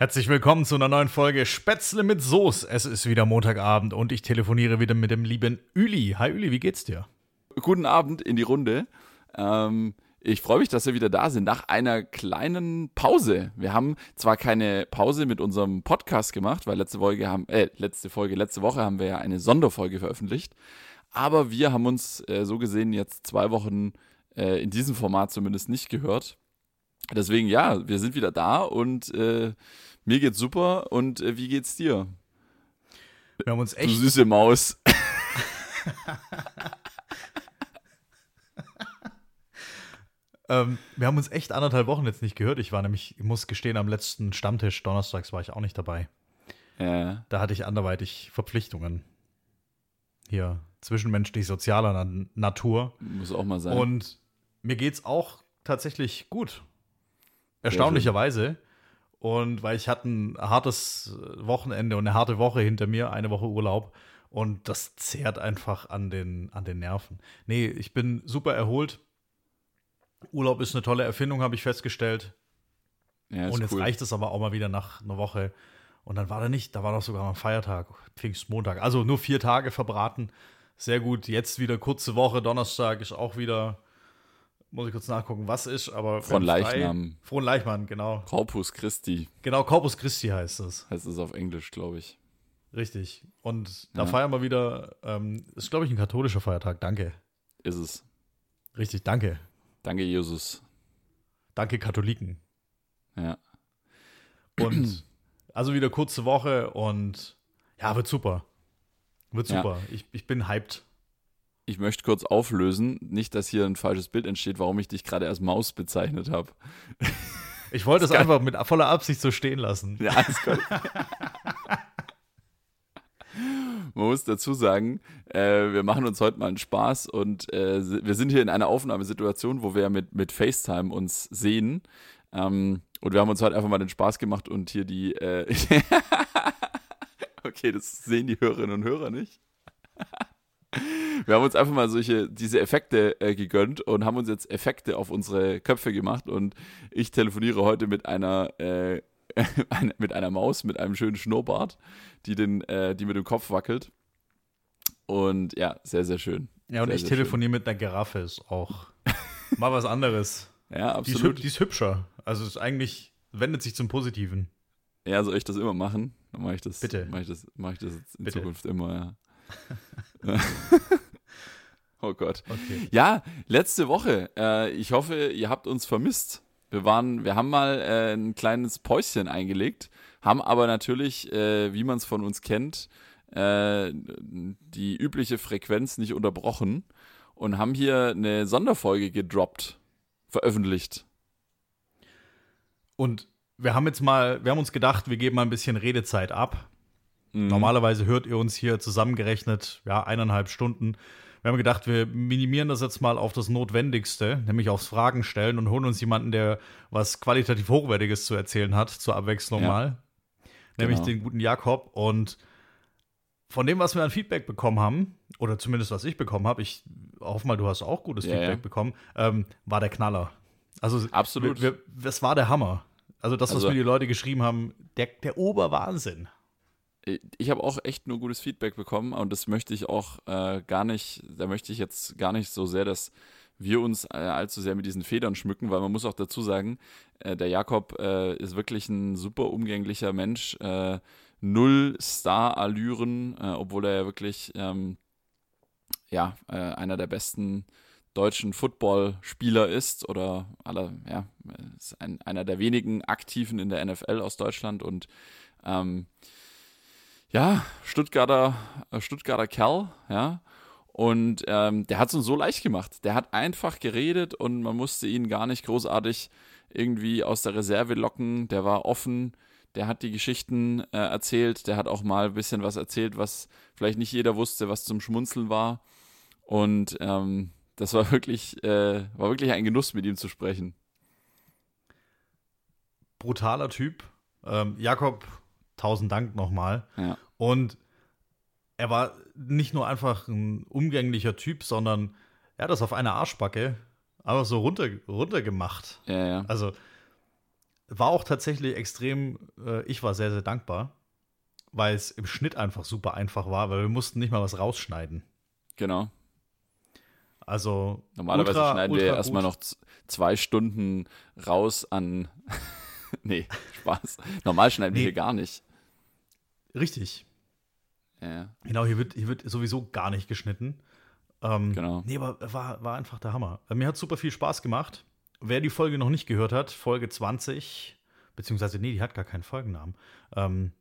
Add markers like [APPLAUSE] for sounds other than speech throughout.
Herzlich willkommen zu einer neuen Folge Spätzle mit Soße. Es ist wieder Montagabend und ich telefoniere wieder mit dem lieben Üli. Hi Üli, wie geht's dir? Guten Abend in die Runde. Ähm, ich freue mich, dass wir wieder da sind nach einer kleinen Pause. Wir haben zwar keine Pause mit unserem Podcast gemacht, weil letzte Folge haben, äh, letzte Folge, letzte Woche haben wir ja eine Sonderfolge veröffentlicht. Aber wir haben uns äh, so gesehen jetzt zwei Wochen äh, in diesem Format zumindest nicht gehört. Deswegen ja, wir sind wieder da und äh, mir geht's super. Und äh, wie geht's dir? Wir haben uns echt. Du süße Maus. [LAUGHS] ähm, wir haben uns echt anderthalb Wochen jetzt nicht gehört. Ich war nämlich, ich muss gestehen, am letzten Stammtisch donnerstags war ich auch nicht dabei. Ja. Da hatte ich anderweitig Verpflichtungen. Hier, zwischenmenschlich sozialer Na Natur. Muss auch mal sein. Und mir geht's auch tatsächlich gut. Erstaunlicherweise. Und weil ich hatte ein hartes Wochenende und eine harte Woche hinter mir, eine Woche Urlaub. Und das zehrt einfach an den, an den Nerven. Nee, ich bin super erholt. Urlaub ist eine tolle Erfindung, habe ich festgestellt. Ja, und jetzt cool. reicht es aber auch mal wieder nach einer Woche. Und dann war da nicht, da war doch sogar ein Feiertag, Pfingstmontag. Also nur vier Tage verbraten. Sehr gut. Jetzt wieder kurze Woche. Donnerstag ist auch wieder, muss ich kurz nachgucken, was ist, aber. Von. Leichnam. Frohen Leichnam, genau. Corpus Christi Genau, Corpus Christi heißt es. heißt es auf Englisch, glaube ich. Richtig. Und da Ja. feiern wir wieder, ähm, ist glaube ich ein katholischer Feiertag. Danke. Ist es. Richtig, danke. Danke, Jesus. Danke, Katholiken. Ja. Und [CLEARS THROAT] also wieder kurze Woche und ja, wird super. Wird Ja. super. Ich, ich bin hyped. Ich möchte kurz auflösen, nicht, dass hier ein falsches Bild entsteht, warum ich dich gerade als Maus bezeichnet habe. Ich wollte es einfach mit voller Absicht so stehen lassen. Ja, alles gut. [LAUGHS] Man muss dazu sagen, äh, wir machen uns heute mal einen Spaß und äh, wir sind hier in einer Aufnahmesituation, wo wir mit, mit FaceTime uns sehen. Ähm, und wir haben uns heute einfach mal den Spaß gemacht und hier die. Äh [LAUGHS] okay, das sehen die Hörerinnen und Hörer nicht. [LAUGHS] Wir haben uns einfach mal solche, diese Effekte äh, gegönnt und haben uns jetzt Effekte auf unsere Köpfe gemacht und ich telefoniere heute mit einer, äh, [LAUGHS] mit einer Maus mit einem schönen Schnurrbart, die, den, äh, die mit dem Kopf wackelt. Und ja, sehr, sehr schön. Ja, und Sehr, ich telefoniere mit einer Giraffe, ist auch mal was anderes. [LAUGHS] Ja, Die ist, absolut. die ist hübscher. Also es ist eigentlich, wendet sich zum Positiven. Ja, soll ich das immer machen? Dann mache ich das. Bitte. Mache ich das, mache ich das jetzt in Bitte. Zukunft immer, ja. [LAUGHS] oh Gott. Okay. Ja, letzte Woche. Äh, ich hoffe, ihr habt uns vermisst. Wir waren, wir haben mal äh, ein kleines Päuschen eingelegt, haben aber natürlich, äh, wie man es von uns kennt, äh, die übliche Frequenz nicht unterbrochen und haben hier eine Sonderfolge gedroppt, veröffentlicht. Und wir haben jetzt mal, wir haben uns gedacht, wir geben mal ein bisschen Redezeit ab. Mhm. Normalerweise hört ihr uns hier zusammengerechnet, ja, eineinhalb Stunden. Wir haben gedacht, wir minimieren das jetzt mal auf das Notwendigste, nämlich aufs Fragen stellen und holen uns jemanden, der was qualitativ Hochwertiges zu erzählen hat, zur Abwechslung Ja. mal. Nämlich Genau. den guten Jakob. Und von dem, was wir an Feedback bekommen haben, oder zumindest was ich bekommen habe, ich hoffe mal, du hast auch gutes Ja, Feedback ja. bekommen, ähm, war der Knaller. Also Absolut. Wir, wir, das war der Hammer. Also das, was Also- mir die Leute geschrieben haben, der, der Oberwahnsinn. Ich habe auch echt nur gutes Feedback bekommen und das möchte ich auch äh, gar nicht, da möchte ich jetzt gar nicht so sehr, dass wir uns äh, allzu sehr mit diesen Federn schmücken, weil man muss auch dazu sagen, äh, der Jakob äh, ist wirklich ein super umgänglicher Mensch, äh, null Star-Allüren, äh, obwohl er ja wirklich ähm, ja, einer der besten deutschen Footballspieler ist oder aller, ja, ist ein, einer der wenigen Aktiven in der NFL aus Deutschland und ähm, ja, Stuttgarter, äh, Stuttgarter Kerl, ja. Und ähm, der hat es uns so leicht gemacht. Der hat einfach geredet und man musste ihn gar nicht großartig irgendwie aus der Reserve locken. Der war offen, der hat die Geschichten äh, erzählt, der hat auch mal ein bisschen was erzählt, was vielleicht nicht jeder wusste, was zum Schmunzeln war. Und ähm, das war [LAUGHS] wirklich, äh, war wirklich ein Genuss, mit ihm zu sprechen. Brutaler Typ. Ähm, Jakob, tausend Dank nochmal. Ja. Und er war nicht nur einfach ein umgänglicher Typ, sondern er hat das auf einer Arschbacke einfach so runter, runtergemacht. Ja, ja. Also war auch tatsächlich extrem, äh, ich war sehr, sehr dankbar, weil es im Schnitt einfach super einfach war, weil wir mussten nicht mal was rausschneiden. Genau. Also Normalerweise ultra, schneiden ultra wir erstmal noch zwei Stunden raus an. [LAUGHS] nee, Spaß. Normal schneiden wir Nee. hier gar nicht. Richtig. Ja, Genau, hier wird, hier wird sowieso gar nicht geschnitten. Ähm, genau. Nee, aber war, war einfach der Hammer. Mir hat super viel Spaß gemacht. Wer die Folge noch nicht gehört hat, Folge 20, beziehungsweise, nee, die hat gar keinen Folgennamen. Ähm,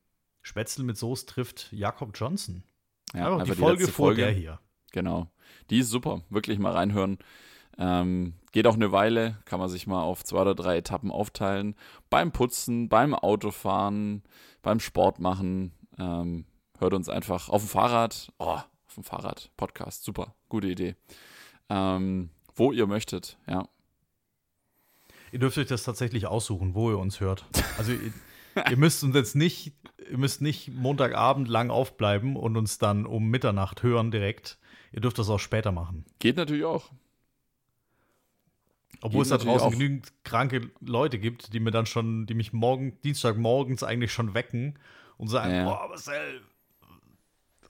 Spätzle mit Soße trifft Jakob Johnson. Ja, Einfach die einfach Folge vor der hier. Genau. Die ist super. Wirklich mal reinhören. Ähm, geht auch eine Weile, kann man sich mal auf zwei oder drei Etappen aufteilen. Beim Putzen, beim Autofahren, beim Sport machen. Ähm, hört uns einfach auf dem Fahrrad. Oh, auf dem Fahrrad. Podcast. Super. Gute Idee. Ähm, wo ihr möchtet, ja. Ihr dürft euch das tatsächlich aussuchen, wo ihr uns hört. Also ihr, ihr müsst uns jetzt nicht, ihr müsst nicht Montagabend lang aufbleiben und uns dann um Mitternacht hören direkt. Ihr dürft das auch später machen. Geht natürlich auch. Obwohl Geht es da draußen auch. genügend kranke Leute gibt, die mir dann schon, die mich morgen, Dienstagmorgens eigentlich schon wecken und sagen, Ja. boah, Marcel,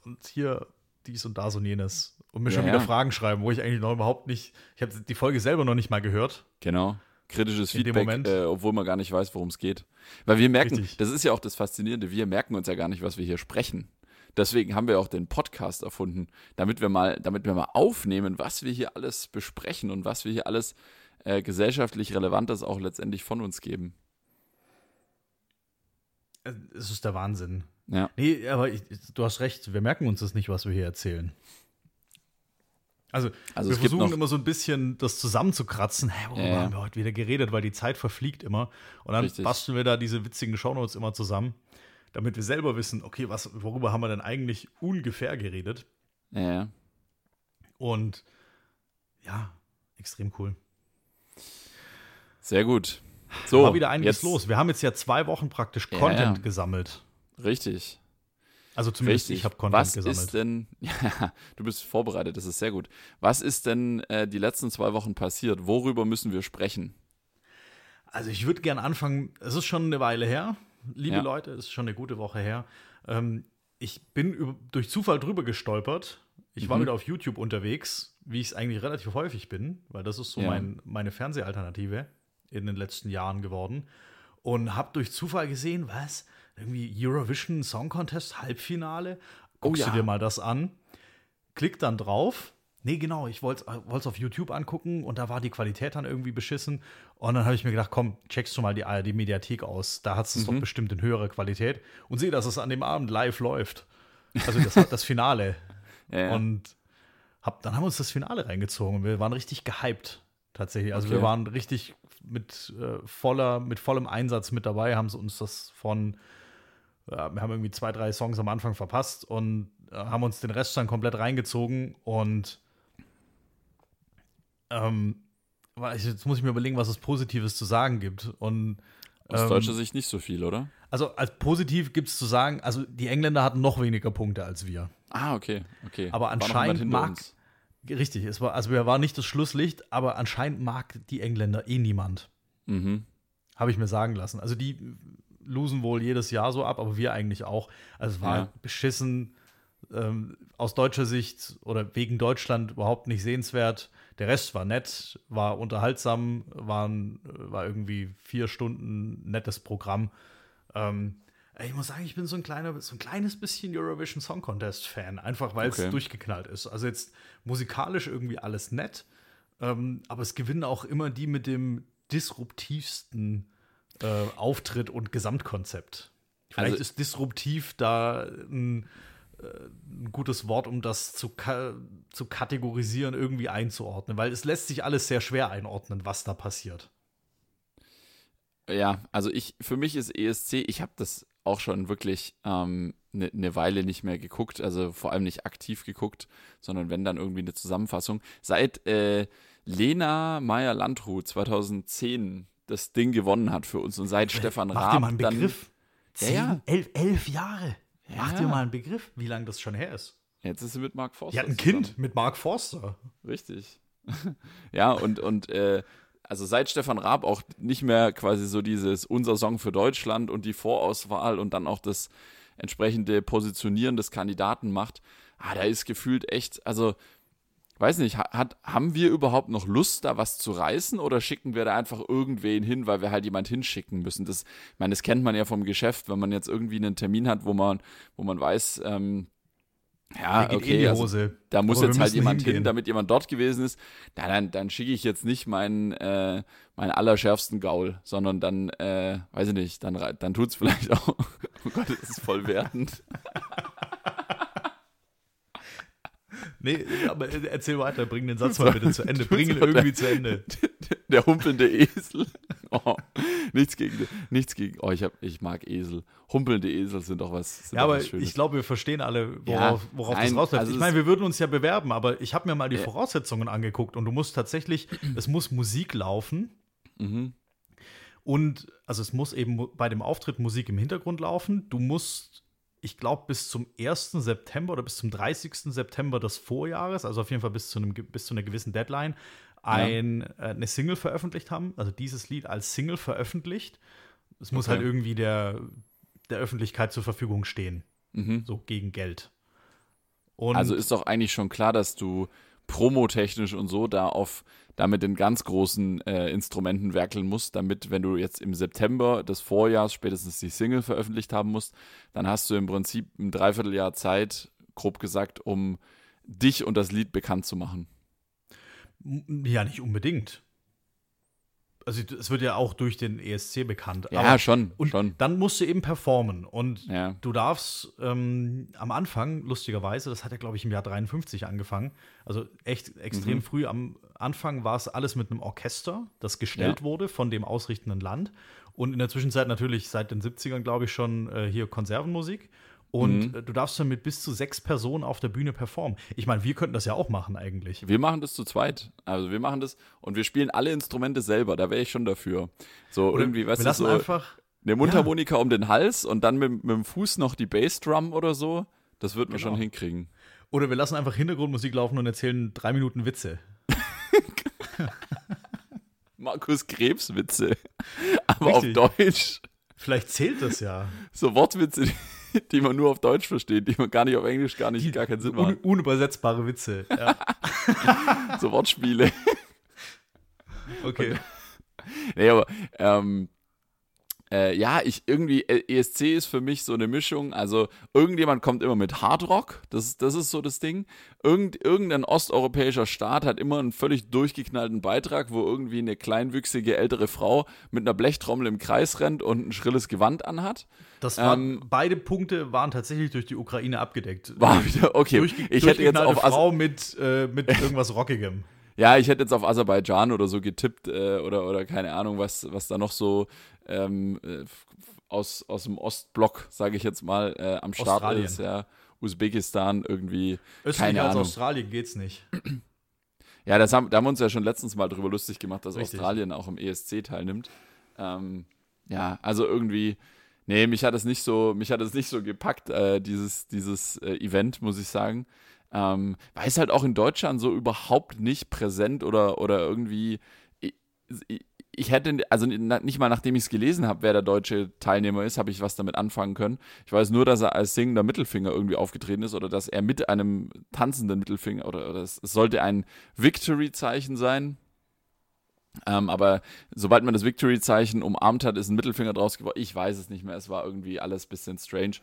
und hier dies und das und jenes. Und mir schon Ja, wieder ja. Fragen schreiben, wo ich eigentlich noch überhaupt nicht, ich habe die Folge selber noch nicht mal gehört. Genau. Kritisches In Feedback, Moment. äh, obwohl man gar nicht weiß, worum es geht. Weil wir merken, Richtig. das ist ja auch das Faszinierende, wir merken uns ja gar nicht, was wir hier sprechen. Deswegen haben wir auch den Podcast erfunden, damit wir mal, damit wir mal aufnehmen, was wir hier alles besprechen und was wir hier alles äh, gesellschaftlich Relevantes auch letztendlich von uns geben. Es ist der Wahnsinn. Ja, Nee, aber ich, du hast recht, wir merken uns das nicht, was wir hier erzählen. Also, Also wir versuchen immer so ein bisschen das zusammenzukratzen. Hä, worüber Ja, ja. haben wir heute wieder geredet, weil die Zeit verfliegt immer. Und dann Richtig. basteln wir da diese witzigen Shownotes immer zusammen, damit wir selber wissen, okay, was, worüber haben wir denn eigentlich ungefähr geredet? ja. Und ja, extrem cool. Sehr gut. So, War wieder einiges jetzt, los. Wir haben jetzt ja zwei Wochen praktisch Ja, Content ja. gesammelt. Richtig. Also zumindest Richtig. ich habe Content Was gesammelt. ist denn, [LAUGHS] ja, du bist vorbereitet, das ist sehr gut. Was ist denn äh, die letzten zwei Wochen passiert? Worüber müssen wir sprechen? Also ich würde gerne anfangen, es ist schon eine Weile her, liebe Ja. Leute, es ist schon eine gute Woche her. Ähm, ich bin durch Zufall drüber gestolpert. Ich war Mhm. wieder auf YouTube unterwegs, wie ich es eigentlich relativ häufig bin, weil das ist so Ja. mein, meine Fernsehalternative in den letzten Jahren geworden. Und habe durch Zufall gesehen, was? Irgendwie Eurovision Song Contest Halbfinale? Guckst Oh ja. du dir mal das an? Klick dann drauf. Nee, genau, ich wollte es auf YouTube angucken und da war die Qualität dann irgendwie beschissen. Und dann habe ich mir gedacht, komm, checkst du mal die ARD-Mediathek aus. Da hat es Mhm. doch bestimmt in höherer Qualität. Und sehe, dass es an dem Abend live läuft. Also das, das Finale. [LAUGHS] Ja, ja. Und hab, dann haben wir uns das Finale reingezogen wir waren richtig gehypt. Tatsächlich. Also Okay. wir waren richtig mit, äh, voller, mit vollem Einsatz mit dabei, haben sie uns das von, ja, wir haben irgendwie zwei, drei Songs am Anfang verpasst und äh, haben uns den Rest dann komplett reingezogen und ähm, jetzt muss ich mir überlegen, was es Positives zu sagen gibt. Und Aus ähm, deutscher Sicht nicht so viel, oder? also als positiv gibt es zu sagen, also die Engländer hatten noch weniger Punkte als wir. Ah, okay, okay. Aber War anscheinend mag- uns. Richtig, es war, also wir waren nicht das Schlusslicht, aber anscheinend mag die Engländer eh niemand. Mhm. Habe ich mir sagen lassen. Also die losen wohl jedes Jahr so ab, aber wir eigentlich auch. Also es war Ja. beschissen ähm, aus deutscher Sicht oder wegen Deutschland überhaupt nicht sehenswert. Der Rest war nett, war unterhaltsam, waren, war irgendwie vier Stunden nettes Programm. Ähm, ich muss sagen, ich bin so ein, kleiner, so ein kleines bisschen Eurovision Song Contest Fan, einfach weil es Okay. durchgeknallt ist. Also jetzt musikalisch irgendwie alles nett, ähm, aber es gewinnen auch immer die mit dem disruptivsten äh, Auftritt und Gesamtkonzept. Vielleicht Also- ist disruptiv da ein, äh, ein gutes Wort, um das zu, ka zu kategorisieren, irgendwie einzuordnen, weil es lässt sich alles sehr schwer einordnen, was da passiert. Ja, also ich, für mich ist ESC, ich habe das auch schon wirklich eine ne ne Weile nicht mehr geguckt, also vor allem nicht aktiv geguckt, sondern wenn dann irgendwie eine Zusammenfassung. Seit äh, Lena Meyer-Landrut 2010 das Ding gewonnen hat für uns und seit Stefan Mach Raab dir mal einen dann Begriff. Ja, Zehn, ja. Elf, elf Jahre. Mach Ja. dir mal einen Begriff, wie lange das schon her ist. jetzt ist sie mit Mark Forster. Die hat ein zusammen. Kind mit Mark Forster. Richtig. [LAUGHS] ja, und, und äh, also seit Stefan Raab auch nicht mehr quasi so dieses unser Song für Deutschland und die Vorauswahl und dann auch das entsprechende Positionieren des Kandidaten macht, ah, da ist gefühlt echt, also weiß nicht, hat, haben wir überhaupt noch Lust, da was zu reißen oder schicken wir da einfach irgendwen hin, weil wir halt jemand hinschicken müssen? Das, ich meine, das kennt man ja vom Geschäft, wenn man jetzt irgendwie einen Termin hat, wo man, wo man weiß, ähm, ja, okay, also, da muss jetzt halt jemand hingehen. hin, damit jemand dort gewesen ist. Na, dann, dann schicke ich jetzt nicht meinen, äh, meinen allerschärfsten Gaul, sondern dann, äh, weiß ich nicht, dann, dann tut es [LAUGHS] vielleicht auch. oh Gott, das ist voll wertend. [LAUGHS] Nee, aber erzähl weiter, bring den Satz [LAUGHS] mal bitte zu Ende. Bring ihn irgendwie zu Ende. [LAUGHS] Der humpelnde Esel. [LAUGHS] Oh, nichts gegen, nichts gegen. Oh, ich, hab, ich mag Esel. Humpelnde Esel sind doch was. ja, aber was ich glaube, wir verstehen alle, worauf, worauf nein, das rausläuft. Also ich meine, wir würden uns ja bewerben, aber ich habe mir mal die ja. Voraussetzungen angeguckt und du musst tatsächlich, es muss Musik laufen. Mhm. Und also es muss eben bei dem Auftritt Musik im Hintergrund laufen. Du musst ich glaube, bis zum 1. September oder bis zum 30. September des Vorjahres, also auf jeden Fall bis zu, einem, bis zu einer gewissen Deadline, ein, ja. äh, eine Single veröffentlicht haben. Also dieses Lied als Single veröffentlicht. Es muss okay. halt irgendwie der, der Öffentlichkeit zur Verfügung stehen. Mhm. So gegen Geld. Und also ist doch eigentlich schon klar, dass du promotechnisch und so da auf da mit den ganz großen äh, Instrumenten werkeln musst, damit, wenn du jetzt im September des Vorjahres spätestens die Single veröffentlicht haben musst, dann hast du im Prinzip ein Dreivierteljahr Zeit, grob gesagt, um dich und das Lied bekannt zu machen. Ja, nicht unbedingt also es wird ja auch durch den ESC bekannt. Ja, aber, schon. Und schon. dann musst du eben performen. Und ja. du darfst ähm, am Anfang, lustigerweise, das hat ja, glaube ich, im Jahr 53 angefangen, also echt extrem mhm. früh, am Anfang war es alles mit einem Orchester, das gestellt ja. wurde von dem ausrichtenden Land. Und in der Zwischenzeit natürlich seit den 70ern, glaube ich, schon äh, hier Konservenmusik. Und mhm. du darfst dann mit bis zu sechs Personen auf der Bühne performen. Ich meine, wir könnten das ja auch machen eigentlich. Wir machen das zu zweit. Also wir machen das und wir spielen alle Instrumente selber. Da wäre ich schon dafür. So oder irgendwie, weißt wir du, so einfach eine Mundharmonika ja. um den Hals und dann mit, mit dem Fuß noch die Bassdrum oder so. Das würden wir genau. schon hinkriegen. Oder wir lassen einfach Hintergrundmusik laufen und erzählen drei Minuten Witze. [LAUGHS] Markus Krebs Witze. [LAUGHS] Aber Richtig. auf Deutsch. Vielleicht zählt das ja. So Wortwitze, [LAUGHS] die man nur auf Deutsch versteht, die man gar nicht auf Englisch gar nicht, die, gar keinen Sinn un, machen. Unübersetzbare Witze. Ja. [LAUGHS] so Wortspiele. Okay. [LAUGHS] nee, aber ähm, äh, ja, ich irgendwie, äh, ESC ist für mich so eine Mischung. Also, irgendjemand kommt immer mit Hardrock, das, das ist so das Ding. Irgend, irgendein osteuropäischer Staat hat immer einen völlig durchgeknallten Beitrag, wo irgendwie eine kleinwüchsige ältere Frau mit einer Blechtrommel im Kreis rennt und ein schrilles Gewand anhat. Das waren, ähm, beide Punkte waren tatsächlich durch die Ukraine abgedeckt. War wieder, okay. Durch, ich hätte jetzt auf Frau mit, äh, mit [LAUGHS] irgendwas Rockigem. Ja, ich hätte jetzt auf Aserbaidschan oder so getippt äh, oder, oder keine Ahnung, was, was da noch so ähm, äh, aus, aus dem Ostblock, sage ich jetzt mal, äh, am Start Australien. ist. Ja, Usbekistan irgendwie. Östlich keine als Ahnung. Australien geht's nicht. Ja, das haben, da haben wir uns ja schon letztens mal drüber lustig gemacht, dass Richtig. Australien auch im ESC teilnimmt. Ähm, ja, also irgendwie, nee, mich hat es nicht so, mich hat es nicht so gepackt, äh, dieses, dieses äh, Event, muss ich sagen. Ähm, weil es halt auch in Deutschland so überhaupt nicht präsent oder, oder irgendwie. Ich, hätte, also nicht mal nachdem ich es gelesen habe, wer der deutsche Teilnehmer ist, habe ich was damit anfangen können. Ich weiß nur, dass er als singender Mittelfinger irgendwie aufgetreten ist oder dass er mit einem tanzenden Mittelfinger oder, oder es sollte ein Victory-Zeichen sein. Ähm, aber sobald man das Victory-Zeichen umarmt hat, ist ein Mittelfinger draus geworden. Ich weiß es nicht mehr. Es war irgendwie alles ein bisschen strange.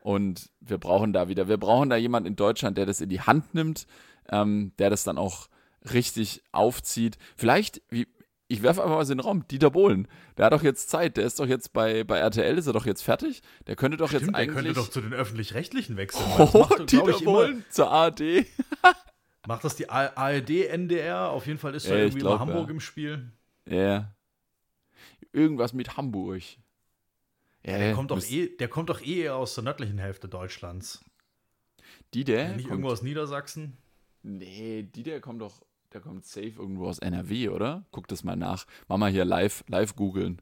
Und wir brauchen da wieder, wir brauchen da jemanden in Deutschland, der das in die Hand nimmt, ähm, der das dann auch richtig aufzieht. Vielleicht, wie, ich werfe einfach mal so in den Raum, Dieter Bohlen, der hat doch jetzt Zeit, der ist doch jetzt bei, bei RTL, ist er doch jetzt fertig. Der könnte doch Stimmt, jetzt eigentlich. Der könnte doch zu den Öffentlich-Rechtlichen wechseln. [LAUGHS] Oh, macht, Dieter Bohlen zur ARD. [LAUGHS] macht das die ARD, NDR? Auf jeden Fall ist ja, da irgendwie glaub, Hamburg ja. im Spiel. Ja. Irgendwas mit Hamburg. Ja, der, kommt doch eh, der kommt doch eh aus der nördlichen Hälfte Deutschlands. Die der? Ja, nicht kommt, irgendwo aus Niedersachsen? Nee, die der kommt doch der kommt safe irgendwo aus NRW, oder? Guck das mal nach. Mach mal hier live, live googeln.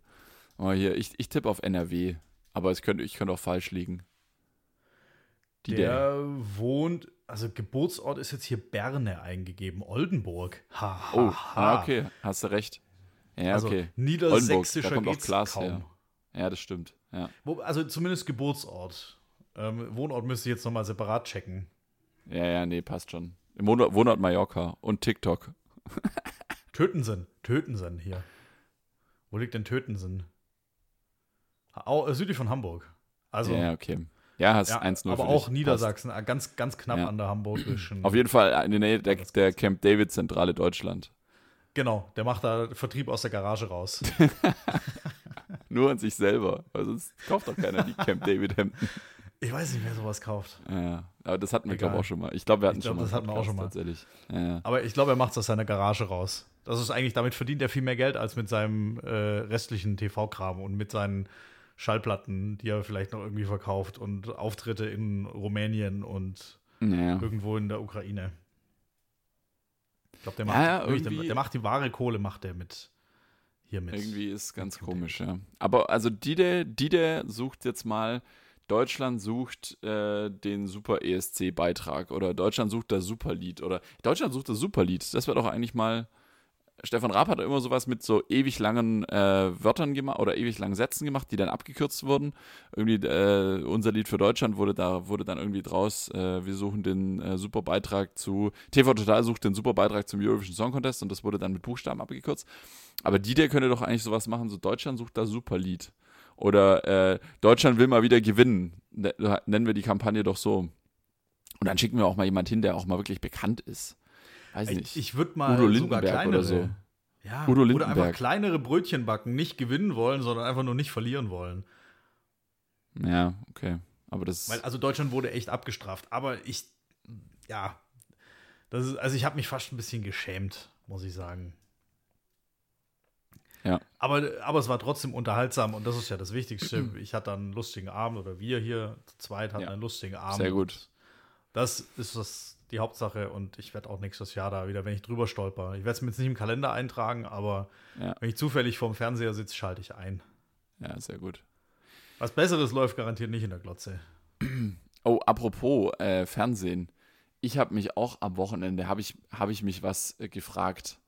Mal hier, ich, ich tippe auf NRW, aber es könnte, ich könnte auch falsch liegen. Die der, der wohnt, also Geburtsort ist jetzt hier Berne eingegeben, Oldenburg. Ha, ha, oh, ha. Ah, okay, hast du recht. Ja, also okay. niedersächsischer Oldenburg, da kommt auch Klaas kaum. her. Ja, das stimmt. Ja, Wo, also zumindest Geburtsort. Ähm, Wohnort müsste ich jetzt nochmal separat checken. ja, ja nee, passt schon. Im Wohnort, Mallorca und TikTok. [LAUGHS] Tötensen. Tötensen hier. Wo liegt denn Tötensen? Au, äh, südlich von Hamburg. Also, ja, okay. Ja, hast ja, 1-0 aber auch dich. Niedersachsen, äh, ganz, ganz knapp Ja. an der hamburgischen. Passt. Auf jeden Fall in der Nähe der, der. Camp David Zentrale Deutschland. Genau, der macht da Vertrieb aus der Garage raus. [LAUGHS] Nur an sich selber. Weil sonst kauft doch keiner die Camp David Hemden. [LAUGHS] Ich weiß nicht, wer sowas kauft. Ja, aber das hatten wir, glaube ich, auch schon mal. Ich glaube, wir hatten Ich glaub, schon mal. das hatten wir auch schon mal. Tatsächlich. Ja. Aber ich glaube, er macht es aus seiner Garage raus. Das ist eigentlich, damit verdient er viel mehr Geld als mit seinem äh, restlichen TV-Kram und mit seinen Schallplatten, die er vielleicht noch irgendwie verkauft und Auftritte in Rumänien und ja. irgendwo in der Ukraine. Ich glaube, der macht, Ja, der, der macht die wahre Kohle, macht der mit hier mit. Irgendwie ist ganz komisch, ja. Aber also Dide, Dide sucht jetzt mal, Deutschland sucht äh, den Super ESC-Beitrag oder Deutschland sucht das Superlied oder Deutschland sucht das Superlied. Das wäre doch eigentlich mal. Stefan Raab hat immer sowas mit so ewig langen äh, Wörtern gemacht oder ewig langen Sätzen gemacht, die dann abgekürzt wurden. Irgendwie äh, unser Lied für Deutschland wurde da wurde dann irgendwie draus. Äh, wir suchen den äh, super Beitrag zu TV Total sucht den super Beitrag zum Eurovision Song Contest und das wurde dann mit Buchstaben abgekürzt. Aber die, der könnte doch eigentlich sowas machen, so Deutschland sucht das Superlied. Oder äh, Deutschland will mal wieder gewinnen. Ne- Nennen wir die Kampagne doch so. Und dann schicken wir auch mal jemand hin, der auch mal wirklich bekannt ist. Weiß nicht. ich ich würde mal Udo sogar Lindenberg kleinere, oder so. Ja, Udo oder einfach Lindenberg. kleinere Brötchen backen, nicht gewinnen wollen, sondern einfach nur nicht verlieren wollen. Ja, okay. Aber das Weil, also Deutschland wurde echt abgestraft. Aber ich, ja, das ist, also ich habe mich fast ein bisschen geschämt, muss ich sagen. Ja. Aber, aber es war trotzdem unterhaltsam und das ist ja das Wichtigste. Ich hatte einen lustigen Abend oder wir hier zu zweit hatten Ja. einen lustigen Abend. Sehr gut. Das ist das, die Hauptsache und ich werde auch nächstes Jahr da wieder, wenn ich drüber stolper. Ich werde es mir jetzt nicht im Kalender eintragen, aber Ja. wenn ich zufällig vorm Fernseher sitze, schalte ich ein. ja, sehr gut. Was Besseres läuft garantiert nicht in der Glotze. Oh, apropos äh, Fernsehen. Ich habe mich auch am Wochenende, habe ich, hab ich mich was äh, gefragt.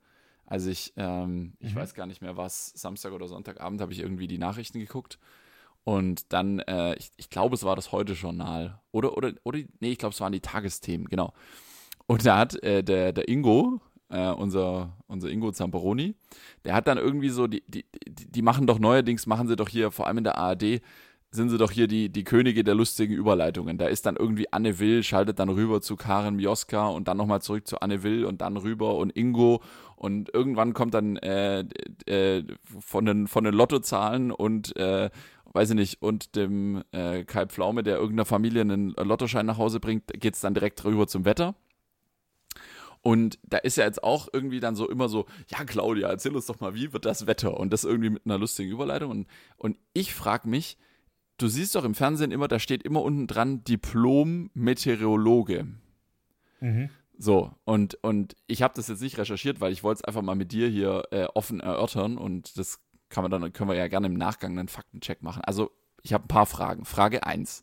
Also ich, ähm, ich Mhm. weiß gar nicht mehr was, Samstag oder Sonntagabend habe ich irgendwie die Nachrichten geguckt. Und dann, äh, ich, ich glaube, es war das Heute-Journal. Oder, oder, oder, nee, ich glaube, es waren die Tagesthemen, genau. Und da hat äh, der, der Ingo, äh, unser, unser Ingo Zamperoni, der hat dann irgendwie so, die, die, die, die machen doch neuerdings, machen sie doch hier, vor allem in der ARD, sind sie doch hier die, die Könige der lustigen Überleitungen. Da ist dann irgendwie Anne Will, schaltet dann rüber zu Karen Mioska und dann nochmal zurück zu Anne Will und dann rüber und Ingo und irgendwann kommt dann äh, äh, von, den, von den Lottozahlen und äh, weiß ich nicht, und dem äh, Kai Pflaume, der irgendeiner Familie einen Lottoschein nach Hause bringt, geht es dann direkt rüber zum Wetter. Und da ist ja jetzt auch irgendwie dann so immer so, ja, Claudia, erzähl uns doch mal, wie wird das Wetter? Und das irgendwie mit einer lustigen Überleitung. Und, und ich frage mich, du siehst doch im Fernsehen immer, da steht immer unten dran Diplom-Meteorologe. So, und, und ich habe das jetzt nicht recherchiert, weil ich wollte es einfach mal mit dir hier äh, offen erörtern und das kann man dann, können wir ja gerne im Nachgang einen Faktencheck machen. Also, ich habe ein paar Fragen. Frage 1.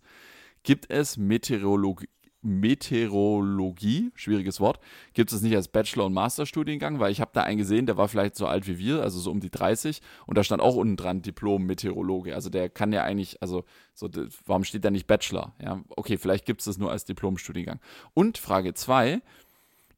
Gibt es Meteorologie, Meteorologie, schwieriges Wort, gibt es nicht als Bachelor- und Masterstudiengang, weil ich habe da einen gesehen, der war vielleicht so alt wie wir, also so um die 30 und da stand auch unten dran Diplom-Meteorologe. Also der kann ja eigentlich, also so, warum steht da nicht Bachelor? Ja, okay, vielleicht gibt es das nur als Diplom-Studiengang. Und Frage 2,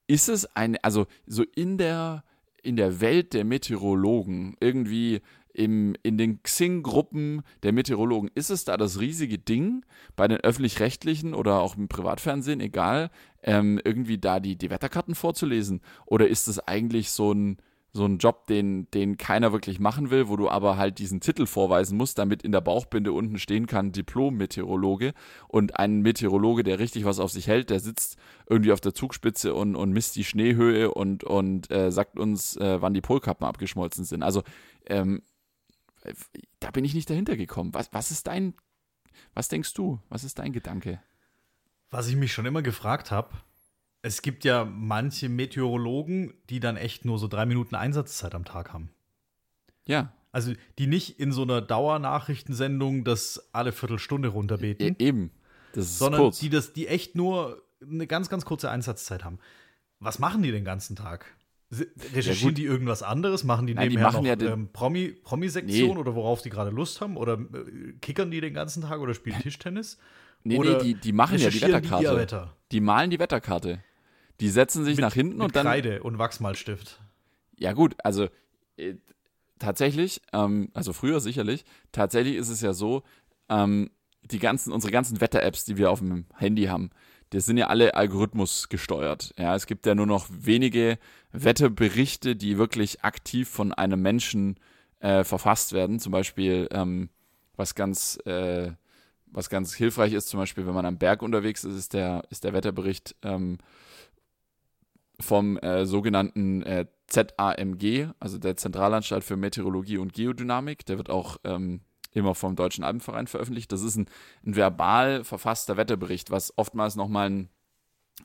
ist es eine, also so in der, in der Welt der Meteorologen, irgendwie im, in den Xing-Gruppen der Meteorologen, ist es da das riesige Ding, bei den öffentlich-rechtlichen oder auch im Privatfernsehen, egal, ähm, irgendwie da die, die Wetterkarten vorzulesen? Oder ist es eigentlich so ein, so ein Job, den, den keiner wirklich machen will, wo du aber halt diesen Titel vorweisen musst, damit in der Bauchbinde unten stehen kann Diplom-Meteorologe und ein Meteorologe, der richtig was auf sich hält, der sitzt irgendwie auf der Zugspitze und, und misst die Schneehöhe und, und äh, sagt uns, äh, wann die Polkappen abgeschmolzen sind. Also ähm, äh, da bin ich nicht dahinter gekommen. Was, was ist dein, was denkst du? Was ist dein Gedanke? Was ich mich schon immer gefragt habe, es gibt ja manche Meteorologen, die dann echt nur so drei Minuten Einsatzzeit am Tag haben. Ja, Also die nicht in so einer Dauernachrichtensendung das alle Viertelstunde e runterbeten, eben. Das ist sondern kurz. die das, die echt nur eine ganz, ganz kurze Einsatzzeit haben. Was machen die den ganzen Tag? Recherchieren ja, die irgendwas anderes? Machen die Nein, nebenher die noch ja ähm, Promi, Promi-Sektion nee. oder worauf die gerade Lust haben? Oder äh, kickern die den ganzen Tag oder spielen Tischtennis? Nee, oder nee, die, die machen ja die Wetterkarte. Die, Wetter? die, malen die Wetterkarte. Die setzen sich mit, nach hinten und dann. Kreide und Wachsmalstift. Ja, gut, also äh, tatsächlich, ähm, also früher sicherlich, tatsächlich ist es ja so, ähm, die ganzen, unsere ganzen Wetter-Apps, die wir auf dem Handy haben, die sind ja alle Algorithmus gesteuert. Ja, es gibt ja nur noch wenige Wetterberichte, die wirklich aktiv von einem Menschen äh, verfasst werden. Zum Beispiel, ähm, was ganz, äh, was ganz hilfreich ist, zum Beispiel, wenn man am Berg unterwegs ist, ist der, ist der Wetterbericht ähm, vom äh, sogenannten äh, ZAMG, also der Zentralanstalt für Meteorologie und Geodynamik. Der wird auch ähm, immer vom Deutschen Alpenverein veröffentlicht. Das ist ein, ein verbal verfasster Wetterbericht, was oftmals nochmal ein,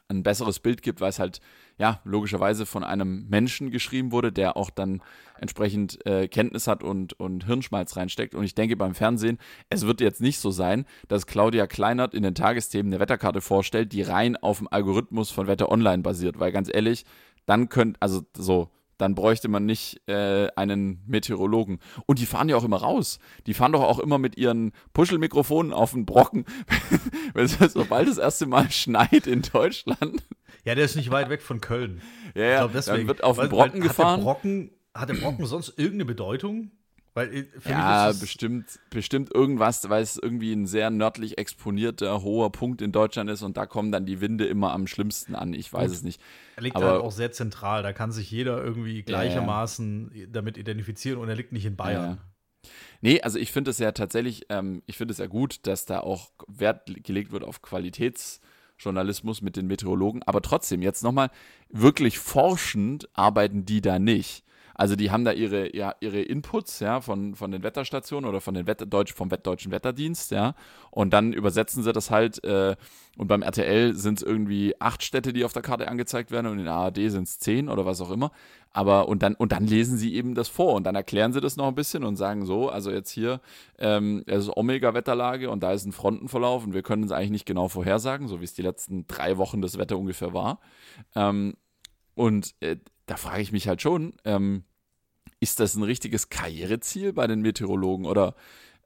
ein besseres Bild gibt, weil es halt, ja, logischerweise von einem Menschen geschrieben wurde, der auch dann entsprechend äh, Kenntnis hat und, und Hirnschmalz reinsteckt. Und ich denke beim Fernsehen, es wird jetzt nicht so sein, dass Claudia Kleinert in den Tagesthemen eine Wetterkarte vorstellt, die rein auf dem Algorithmus von Wetter Online basiert, weil ganz ehrlich, dann könnt, also so, dann bräuchte man nicht äh, einen Meteorologen. Und die fahren ja auch immer raus. Die fahren doch auch immer mit ihren Puschelmikrofonen auf den Brocken, [LAUGHS] sobald das erste Mal schneit in Deutschland. Ja, der ist nicht weit weg von Köln. Ja, ja, glaub, deswegen. dann wird auf den Brocken weil, gefahren. Hat der Brocken, hat der Brocken sonst irgendeine Bedeutung? Weil äh, ja, bestimmt, bestimmt irgendwas, weil es irgendwie ein sehr nördlich exponierter, hoher Punkt in Deutschland ist und da kommen dann die Winde immer am schlimmsten an. Ich weiß Gut. es nicht. Er liegt Aber, halt auch sehr zentral. Da kann sich jeder irgendwie gleichermaßen ja, ja. damit identifizieren und er liegt nicht in Bayern. Ja. Nee, also ich finde es ja tatsächlich, ähm, ich finde es ja gut, dass da auch Wert gelegt wird auf Qualitätsjournalismus mit den Meteorologen. Aber trotzdem, jetzt nochmal, wirklich forschend arbeiten die da nicht. Also die haben da ihre, ja, ihre Inputs, ja, von, von den Wetterstationen oder von den Wetter, Deutsch, vom Deutschen Wetterdienst, ja. Und dann übersetzen sie das halt, äh, und beim RTL sind es irgendwie acht Städte, die auf der Karte angezeigt werden und in der ARD sind es zehn oder was auch immer. Aber und dann, und dann lesen sie eben das vor und dann erklären sie das noch ein bisschen und sagen so, also jetzt hier, ähm, es ist Omega-Wetterlage und da ist ein Frontenverlauf und wir können es eigentlich nicht genau vorhersagen, so wie es die letzten drei Wochen das Wetter ungefähr war. Ähm, und äh, da frage ich mich halt schon, ähm, ist das ein richtiges Karriereziel bei den Meteorologen oder,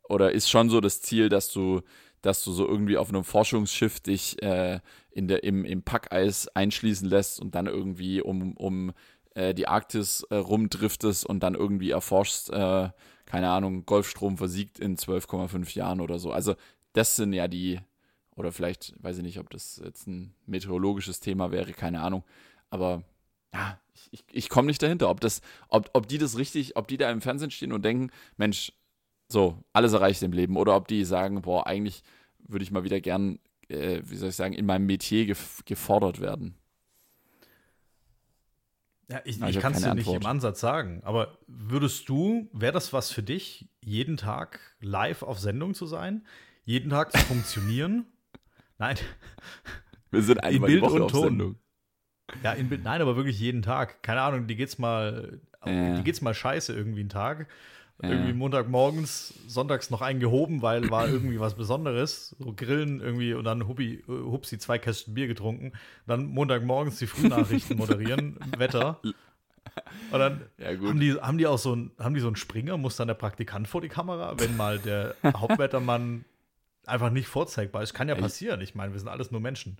oder ist schon so das Ziel, dass du, dass du so irgendwie auf einem Forschungsschiff dich äh, in der, im, im Packeis einschließen lässt und dann irgendwie um, um äh, die Arktis äh, rumdriftest und dann irgendwie erforschst, äh, keine Ahnung, Golfstrom versiegt in 12,5 Jahren oder so. Also das sind ja die, oder vielleicht, weiß ich nicht, ob das jetzt ein meteorologisches Thema wäre, keine Ahnung. Aber ja, ich, ich komme nicht dahinter, ob das, ob, ob die das richtig, ob die da im Fernsehen stehen und denken, Mensch, so, alles erreicht im Leben, oder ob die sagen, boah, eigentlich würde ich mal wieder gern, äh, wie soll ich sagen, in meinem Metier gef gefordert werden. Ja, ich, ich, ich kann es dir nicht im Ansatz sagen, aber würdest du, wäre das was für dich, jeden Tag live auf Sendung zu sein? Jeden Tag zu funktionieren? [LAUGHS] Nein. Wir sind einmal die Woche auf Ton. Sendung. Ja, in, nein, aber wirklich jeden Tag. Keine Ahnung, die geht's mal, ja. die geht's mal scheiße irgendwie einen Tag. Ja. Irgendwie Montagmorgens, sonntags noch eingehoben, weil war irgendwie was Besonderes. So Grillen irgendwie und dann Huppi, Hupsi zwei Kästen Bier getrunken. Dann Montagmorgens die Frühnachrichten [LAUGHS] moderieren, Wetter. Und dann ja, haben, die, haben die auch so ein, haben die so einen Springer, muss dann der Praktikant vor die Kamera, wenn mal der Hauptwettermann einfach nicht vorzeigbar ist. Kann ja passieren. Ich meine, wir sind alles nur Menschen.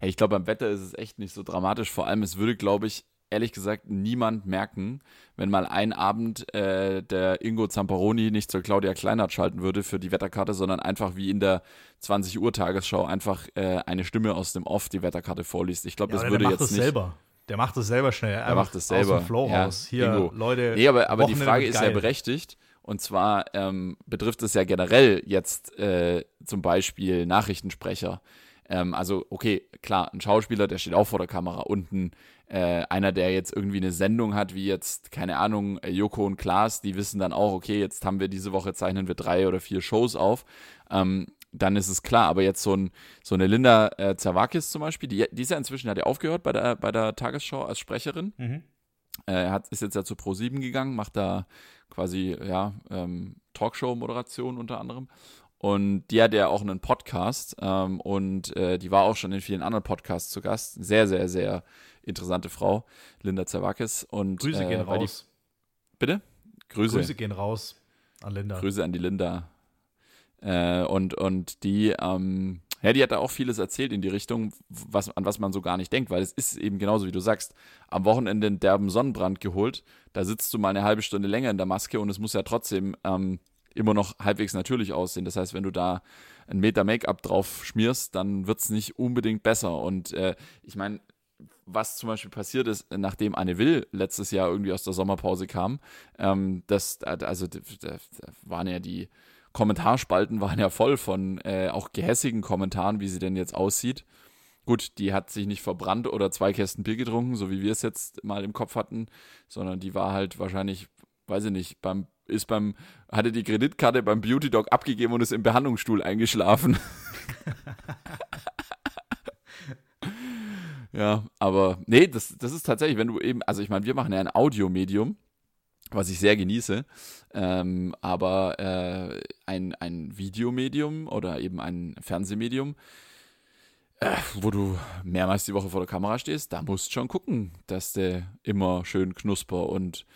Hey, ich glaube, beim Wetter ist es echt nicht so dramatisch. Vor allem, es würde, glaube ich, ehrlich gesagt niemand merken, wenn mal ein Abend äh, der Ingo Zamperoni nicht zur Claudia Kleinert schalten würde für die Wetterkarte, sondern einfach wie in der 20 Uhr Tagesschau einfach äh, eine Stimme aus dem Off die Wetterkarte vorliest. Ich glaube, ja, das würde der macht jetzt nicht. Selber. Der macht es selber schnell. Der macht es selber. Aus dem Flow ja, raus. Hier, Ingo. Leute. Nee, aber, aber die Frage ist ja berechtigt. Und zwar ähm, betrifft es ja generell jetzt äh, zum Beispiel Nachrichtensprecher. Ähm, also, okay, klar, ein Schauspieler, der steht auch vor der Kamera und ein, äh, einer, der jetzt irgendwie eine Sendung hat, wie jetzt, keine Ahnung, äh, Joko und Klaas, die wissen dann auch, okay, jetzt haben wir diese Woche, zeichnen wir drei oder vier Shows auf. Ähm, dann ist es klar. Aber jetzt so, ein, so eine Linda äh, Zerwakis zum Beispiel, die, die ist ja inzwischen, hat ja aufgehört bei der, bei der Tagesschau als Sprecherin. Mhm. Äh, hat, ist jetzt ja zu Pro7 gegangen, macht da quasi, ja, ähm, Talkshow-Moderation unter anderem. Und die hat ja auch einen Podcast ähm, und äh, die war auch schon in vielen anderen Podcasts zu Gast. Sehr, sehr, sehr interessante Frau, Linda Zerwakis. Und, Grüße äh, gehen raus. Die, bitte? Grüße. Grüße gehen raus an Linda. Grüße an die Linda. Äh, und, und die, ähm, ja, die hat da auch vieles erzählt in die Richtung, was, an was man so gar nicht denkt, weil es ist eben genauso, wie du sagst, am Wochenende einen derben Sonnenbrand geholt, da sitzt du mal eine halbe Stunde länger in der Maske und es muss ja trotzdem ähm, immer noch halbwegs natürlich aussehen. Das heißt, wenn du da einen Meter Make-up drauf schmierst, dann wird es nicht unbedingt besser. Und äh, ich meine, was zum Beispiel passiert ist, nachdem Anne Will letztes Jahr irgendwie aus der Sommerpause kam, ähm, das, also da, da waren ja die Kommentarspalten waren ja voll von äh, auch gehässigen Kommentaren, wie sie denn jetzt aussieht. Gut, die hat sich nicht verbrannt oder zwei Kästen Bier getrunken, so wie wir es jetzt mal im Kopf hatten, sondern die war halt wahrscheinlich, weiß ich nicht, beim ist beim hatte die Kreditkarte beim Beauty Dog abgegeben und ist im Behandlungsstuhl eingeschlafen. [LAUGHS] ja, aber nee, das, das ist tatsächlich, wenn du eben, also ich meine, wir machen ja ein Audiomedium was ich sehr genieße. Ähm, aber äh, ein, ein Videomedium oder eben ein Fernsehmedium, äh, wo du mehrmals die Woche vor der Kamera stehst, da musst du schon gucken, dass der immer schön knusper und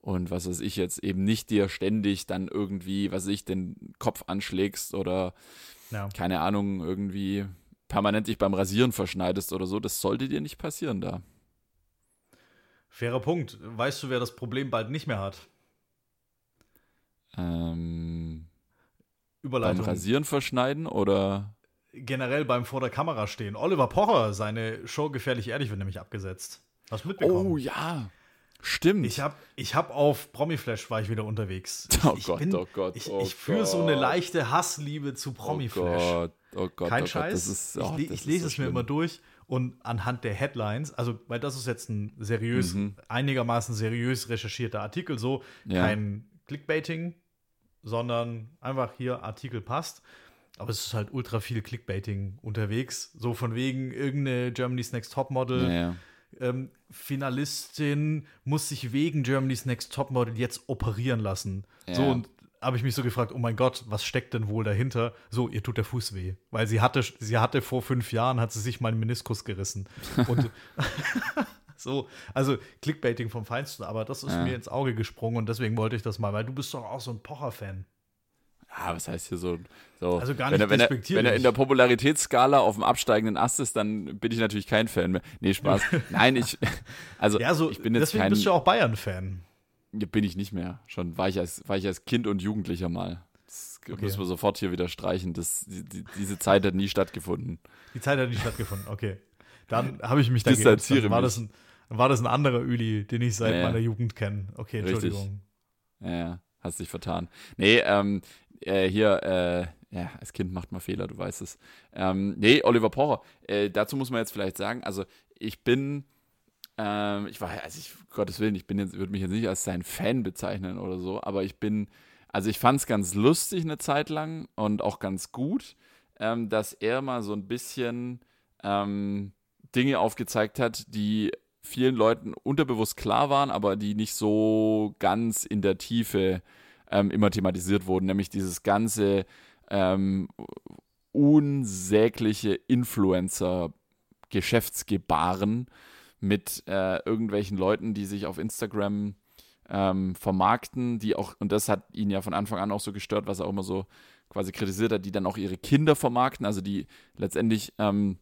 und was weiß ich jetzt eben nicht dir ständig dann irgendwie, was weiß ich, den Kopf anschlägst oder ja. keine Ahnung, irgendwie permanent dich beim Rasieren verschneidest oder so, das sollte dir nicht passieren da. Fairer Punkt. Weißt du, wer das Problem bald nicht mehr hat? Ähm, Überleitung. Beim Rasieren verschneiden oder? Generell beim vor der Kamera stehen. Oliver Pocher, seine Show Gefährlich Ehrlich wird nämlich abgesetzt. Hast du mitbekommen? Oh ja. Stimmt. Ich habe ich hab auf Promiflash war ich wieder unterwegs. [LAUGHS] Oh ich Gott, bin, oh Gott, ich, oh ich führe so eine leichte Hassliebe zu Promiflash. Oh Gott, oh Gott, Kein oh Scheiß. Gott, ist, oh, ich, ich lese so es mir immer durch und anhand der Headlines, also weil das ist jetzt ein seriös, mhm. einigermaßen seriös recherchierter Artikel, so ja. kein Clickbaiting, sondern einfach hier Artikel passt. Aber es ist halt ultra viel Clickbaiting unterwegs. So von wegen irgendeine Germany's Next Topmodel. Ja, ja. Ähm, Finalistin muss sich wegen Germany's Next Topmodel jetzt operieren lassen. Ja. So und habe ich mich so gefragt, oh mein Gott, was steckt denn wohl dahinter? So, ihr tut der Fuß weh. Weil sie hatte, sie hatte vor fünf Jahren, hat sie sich mal einen Meniskus gerissen. Und [LAUGHS] so, also Clickbaiting vom Feinsten, aber das ist ja. mir ins Auge gesprungen und deswegen wollte ich das mal, weil du bist doch auch so ein Pocher-Fan. Ja, was heißt hier so? so also gar nicht wenn, er, wenn, er, wenn er in der Popularitätsskala auf dem absteigenden Ast ist, dann bin ich natürlich kein Fan mehr. Nee, Spaß. [LAUGHS] Nein, ich, also ja, so, ich bin jetzt deswegen kein, bist du auch Bayern-Fan. Bin ich nicht mehr. Schon war ich als, war ich als Kind und Jugendlicher mal. Das okay. müssen wir sofort hier wieder streichen. Das, die, diese Zeit hat nie stattgefunden. Die Zeit hat nie stattgefunden, okay. Dann habe ich mich da Distanziere dann war, das ein, war das ein anderer Üli, den ich seit ja. meiner Jugend kenne. Okay, Entschuldigung. Richtig. Ja, hast dich vertan. Nee, ähm, äh, hier, äh, ja, als Kind macht man Fehler, du weißt es. Ähm, nee, Oliver Pocher, äh, dazu muss man jetzt vielleicht sagen, also ich bin ähm, ich war, also ich, Gottes Willen, ich bin jetzt, würde mich jetzt nicht als sein Fan bezeichnen oder so, aber ich bin, also ich fand es ganz lustig eine Zeit lang und auch ganz gut, ähm, dass er mal so ein bisschen ähm, Dinge aufgezeigt hat, die vielen Leuten unterbewusst klar waren, aber die nicht so ganz in der Tiefe ähm, immer thematisiert wurden, nämlich dieses ganze ähm, unsägliche Influencer-Geschäftsgebaren, mit äh, irgendwelchen Leuten, die sich auf Instagram ähm, vermarkten, die auch, und das hat ihn ja von Anfang an auch so gestört, was er auch immer so quasi kritisiert hat, die dann auch ihre Kinder vermarkten, also die letztendlich ähm,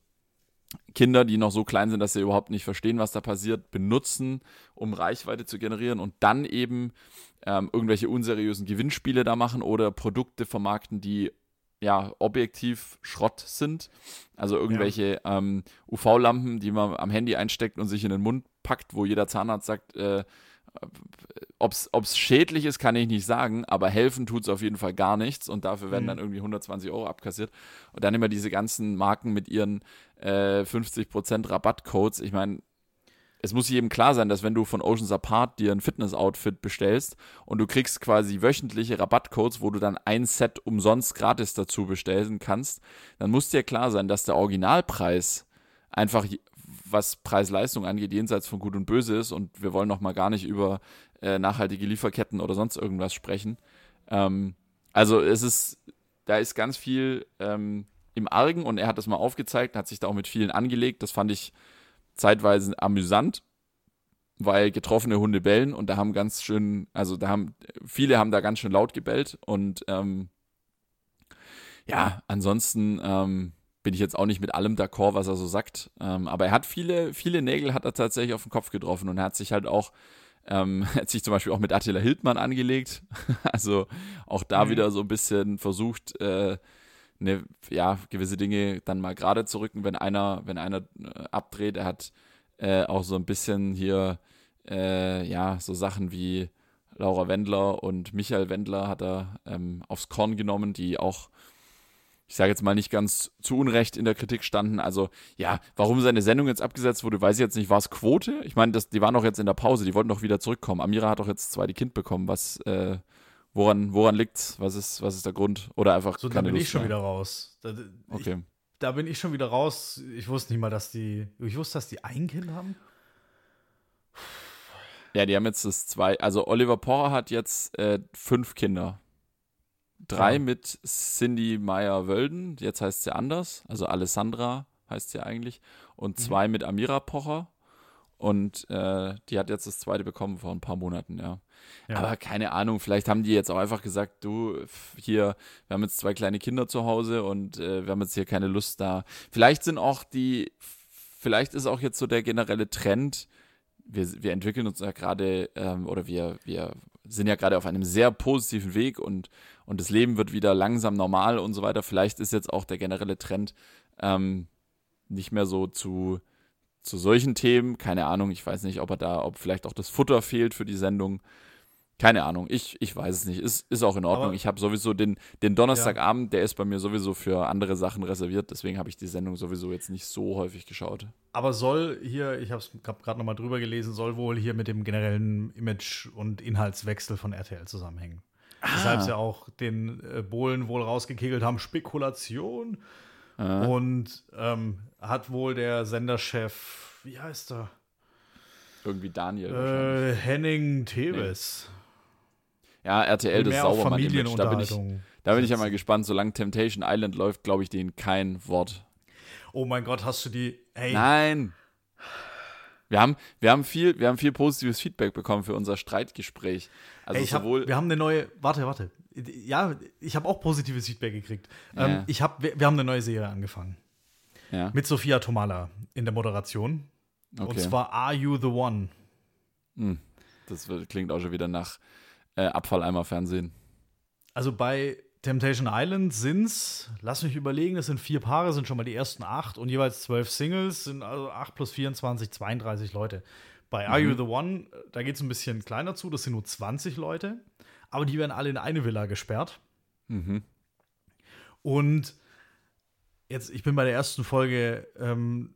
Kinder, die noch so klein sind, dass sie überhaupt nicht verstehen, was da passiert, benutzen, um Reichweite zu generieren und dann eben ähm, irgendwelche unseriösen Gewinnspiele da machen oder Produkte vermarkten, die ja, objektiv Schrott sind. Also irgendwelche ja. ähm, UV-Lampen, die man am Handy einsteckt und sich in den Mund packt, wo jeder Zahnarzt sagt, äh, ob es schädlich ist, kann ich nicht sagen, aber helfen tut es auf jeden Fall gar nichts und dafür werden mhm. dann irgendwie 120 Euro abkassiert. Und dann immer diese ganzen Marken mit ihren äh, 50% Rabattcodes. Ich meine, es muss jedem klar sein, dass wenn du von Oceans Apart dir ein Fitness-Outfit bestellst und du kriegst quasi wöchentliche Rabattcodes, wo du dann ein Set umsonst gratis dazu bestellen kannst, dann muss dir klar sein, dass der Originalpreis einfach, was Preis-Leistung angeht, jenseits von Gut und Böse ist und wir wollen noch mal gar nicht über äh, nachhaltige Lieferketten oder sonst irgendwas sprechen. Ähm, also es ist da ist ganz viel ähm, im Argen und er hat das mal aufgezeigt, hat sich da auch mit vielen angelegt. Das fand ich zeitweise amüsant, weil getroffene Hunde bellen und da haben ganz schön, also da haben, viele haben da ganz schön laut gebellt und ähm, ja, ansonsten ähm, bin ich jetzt auch nicht mit allem d'accord, was er so sagt. Ähm, aber er hat viele, viele Nägel hat er tatsächlich auf den Kopf getroffen und er hat sich halt auch, ähm, [LAUGHS] hat sich zum Beispiel auch mit Attila Hildmann angelegt. [LAUGHS] also auch da mhm. wieder so ein bisschen versucht, äh, ne, ja, gewisse Dinge dann mal gerade zu rücken, wenn einer, wenn einer äh, abdreht. Er hat äh, auch so ein bisschen hier, äh, ja, so Sachen wie Laura Wendler und Michael Wendler hat er ähm, aufs Korn genommen, die auch, ich sage jetzt mal nicht ganz zu Unrecht in der Kritik standen. Also ja, warum seine Sendung jetzt abgesetzt wurde, weiß ich jetzt nicht. War es Quote? Ich meine, die waren doch jetzt in der Pause, die wollten doch wieder zurückkommen. Amira hat doch jetzt zwei die Kind bekommen. Was, äh, Woran, woran liegt's? Was ist, was ist der Grund? Oder einfach so, da bin Lust ich schon mehr. wieder raus. Da, okay. Ich, da bin ich schon wieder raus. Ich wusste nicht mal, dass die. Ich wusste, dass die ein Kind haben. Ja, die haben jetzt das zwei. Also Oliver Porrer hat jetzt äh, fünf Kinder. Drei ja. mit Cindy Meyer-Wölden, jetzt heißt sie anders. Also Alessandra heißt sie eigentlich. Und mhm. zwei mhm. mit Amira Pocher. Und äh, die hat jetzt das zweite bekommen vor ein paar Monaten, ja. ja. Aber keine Ahnung, vielleicht haben die jetzt auch einfach gesagt, du, hier, wir haben jetzt zwei kleine Kinder zu Hause und äh, wir haben jetzt hier keine Lust da. Vielleicht sind auch die, vielleicht ist auch jetzt so der generelle Trend, wir, wir entwickeln uns ja gerade, ähm, oder wir, wir sind ja gerade auf einem sehr positiven Weg und, und das Leben wird wieder langsam normal und so weiter. Vielleicht ist jetzt auch der generelle Trend, ähm, nicht mehr so zu zu solchen Themen. Keine Ahnung, ich weiß nicht, ob er da, ob vielleicht auch das Futter fehlt für die Sendung. Keine Ahnung, ich, ich weiß es nicht. Ist, ist auch in Ordnung. Aber, ich habe sowieso den, den Donnerstagabend, ja. der ist bei mir sowieso für andere Sachen reserviert. Deswegen habe ich die Sendung sowieso jetzt nicht so häufig geschaut. Aber soll hier, ich habe es gerade nochmal drüber gelesen, soll wohl hier mit dem generellen Image- und Inhaltswechsel von RTL zusammenhängen. Ah. Weshalb sie auch den äh, Bohlen wohl rausgekegelt haben. Spekulation. Ah. Und ähm, hat wohl der Senderchef, wie heißt er? Irgendwie Daniel. Äh, Henning Teves. Nee. Ja, RTL, das Saubermann-Image. Da bin ich, da bin ich ja mal gespannt. Solange Temptation Island läuft, glaube ich denen kein Wort. Oh mein Gott, hast du die. Hey. Nein. Wir haben, wir, haben viel, wir haben viel positives Feedback bekommen für unser Streitgespräch. Also hey, sowohl hab, wir haben eine neue. Warte, warte. Ja, ich habe auch positives Feedback gekriegt. Ja. Ähm, ich hab, wir, wir haben eine neue Serie angefangen. Ja. Mit Sophia Tomala in der Moderation. Okay. Und zwar Are You the One? Hm. Das klingt auch schon wieder nach äh, Abfalleimer Fernsehen. Also bei Temptation Island sind es, lass mich überlegen, das sind vier Paare, sind schon mal die ersten acht und jeweils zwölf Singles, sind also acht plus 24, 32 Leute. Bei Are mhm. You the One, da geht es ein bisschen kleiner zu, das sind nur 20 Leute, aber die werden alle in eine Villa gesperrt. Mhm. Und jetzt, ich bin bei der ersten Folge, ähm,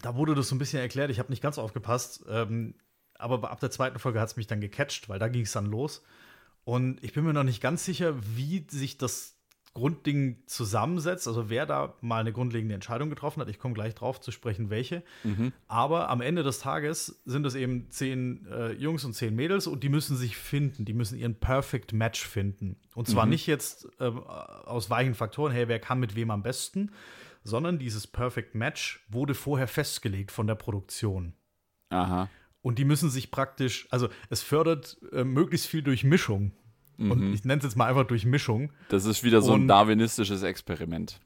da wurde das so ein bisschen erklärt, ich habe nicht ganz aufgepasst, ähm, aber ab der zweiten Folge hat es mich dann gecatcht, weil da ging es dann los. Und ich bin mir noch nicht ganz sicher, wie sich das Grundding zusammensetzt, also wer da mal eine grundlegende Entscheidung getroffen hat. Ich komme gleich drauf zu sprechen, welche. Mhm. Aber am Ende des Tages sind es eben zehn äh, Jungs und zehn Mädels und die müssen sich finden, die müssen ihren Perfect Match finden. Und zwar mhm. nicht jetzt äh, aus weichen Faktoren, hey, wer kann mit wem am besten, sondern dieses Perfect Match wurde vorher festgelegt von der Produktion. Aha. Und die müssen sich praktisch, also es fördert äh, möglichst viel durch Mischung. Mhm. Und ich nenne es jetzt mal einfach durch Mischung. Das ist wieder so ein darwinistisches Experiment.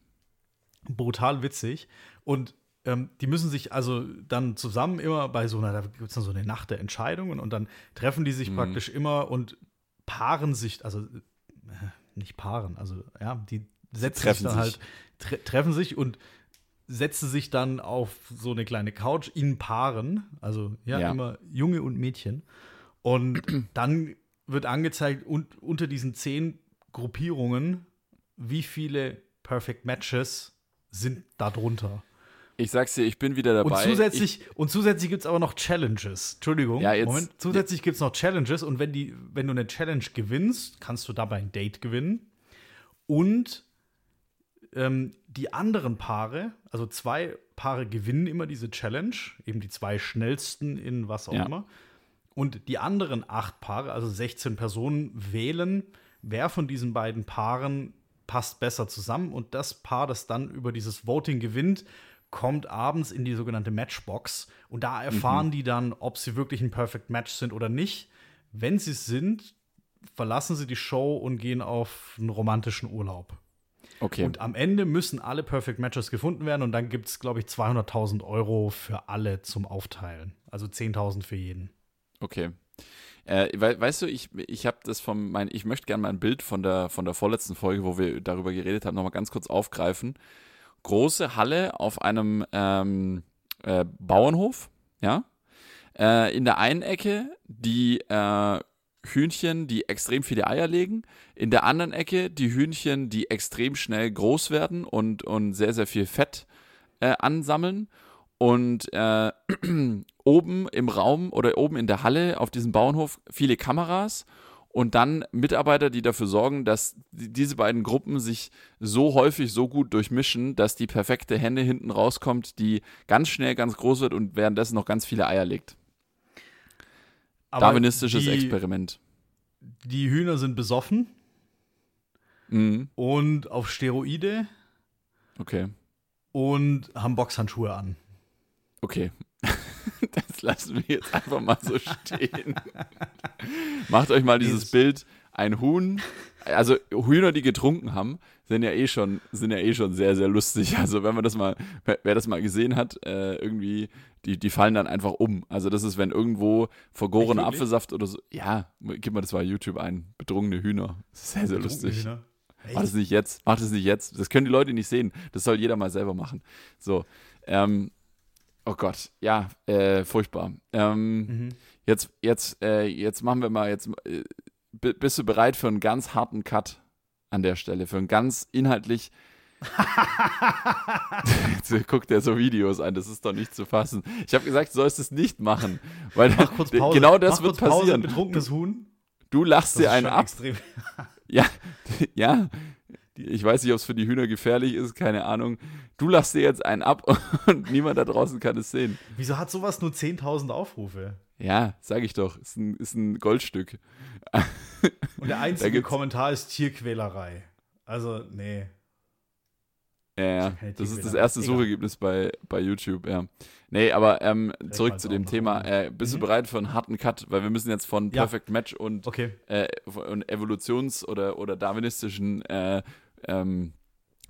Brutal witzig. Und ähm, die müssen sich also dann zusammen immer bei so einer, da gibt es dann so eine Nacht der Entscheidungen und dann treffen die sich mhm. praktisch immer und paaren sich, also äh, nicht paaren, also ja, die setzen sich dann halt, tre treffen sich und setzen sich dann auf so eine kleine Couch in Paaren, also ja, ja. immer Junge und Mädchen. Und dann wird angezeigt und unter diesen zehn Gruppierungen, wie viele Perfect Matches sind da drunter. Ich sag's dir, ich bin wieder dabei. Und zusätzlich, zusätzlich gibt es aber noch Challenges. Entschuldigung. Ja, jetzt, Moment. Zusätzlich gibt es noch Challenges und wenn, die, wenn du eine Challenge gewinnst, kannst du dabei ein Date gewinnen. Und ähm, die anderen Paare, also zwei Paare gewinnen immer diese Challenge, eben die zwei schnellsten in was auch ja. immer. Und die anderen acht Paare, also 16 Personen, wählen, wer von diesen beiden Paaren passt besser zusammen und das Paar, das dann über dieses Voting gewinnt, kommt abends in die sogenannte Matchbox und da erfahren mhm. die dann, ob sie wirklich ein Perfect Match sind oder nicht. Wenn sie es sind, verlassen sie die Show und gehen auf einen romantischen Urlaub. Okay. Und am Ende müssen alle Perfect Matches gefunden werden und dann gibt es, glaube ich, 200.000 Euro für alle zum Aufteilen. Also 10.000 für jeden. Okay. Äh, we weißt du, ich, ich habe das vom, mein, ich möchte gerne mal ein Bild von der, von der vorletzten Folge, wo wir darüber geredet haben, nochmal ganz kurz aufgreifen. Große Halle auf einem ähm, äh, Bauernhof, ja. Äh, in der einen Ecke die äh, Hühnchen, die extrem viele Eier legen. In der anderen Ecke die Hühnchen, die extrem schnell groß werden und, und sehr, sehr viel Fett äh, ansammeln. Und äh, oben im Raum oder oben in der Halle auf diesem Bauernhof viele Kameras und dann Mitarbeiter, die dafür sorgen, dass diese beiden Gruppen sich so häufig so gut durchmischen, dass die perfekte Henne hinten rauskommt, die ganz schnell ganz groß wird und währenddessen noch ganz viele Eier legt. Aber Darwinistisches die, Experiment. Die Hühner sind besoffen mhm. und auf Steroide. Okay. Und haben Boxhandschuhe an. Okay. [LAUGHS] Das lassen wir jetzt einfach mal so stehen. Macht euch mal dieses Bild. Ein Huhn, also Hühner, die getrunken haben, sind ja eh schon, sind ja eh schon sehr, sehr lustig. Also wenn man das mal, wer das mal gesehen hat, äh, irgendwie, die, die fallen dann einfach um. Also das ist, wenn irgendwo vergorener Apfelsaft oder so, ja, gib mal das mal YouTube ein, bedrungene Hühner. Sehr, sehr lustig. Hühner. Mach das nicht jetzt, mach das nicht jetzt. Das können die Leute nicht sehen. Das soll jeder mal selber machen. So, ähm, Oh Gott, ja, äh, furchtbar. Ähm, mhm. Jetzt, jetzt, äh, jetzt machen wir mal jetzt. Äh, bist du bereit für einen ganz harten Cut an der Stelle? Für einen ganz inhaltlich. jetzt guckt er so Videos an, das ist doch nicht zu fassen. Ich habe gesagt, du sollst es nicht machen, weil Mach kurz [LAUGHS] Pause. genau das Mach wird passieren. Pause, betrunkenes Huhn. Du lachst dir einen ab. [LAUGHS] ja, [LAUGHS] ja, ich weiß nicht, ob es für die Hühner gefährlich ist, keine Ahnung. Du lachst dir jetzt einen ab [LAUGHS] und niemand da draußen kann es sehen. Wieso hat sowas nur 10.000 Aufrufe? Ja, sag ich doch. Ist ein, ist ein Goldstück. Und der [LAUGHS] einzige Kommentar ist Tierquälerei. Also, nee. Ja, ja. Das ist das erste. Suchergebnis bei, bei YouTube, ja. Nee, aber ähm, zurück zu dem Thema. Äh, bist mhm. du bereit für einen harten Cut? Weil wir müssen jetzt von Perfect ja. Match und, okay. äh, und Evolutions- oder, oder darwinistischen äh, ähm,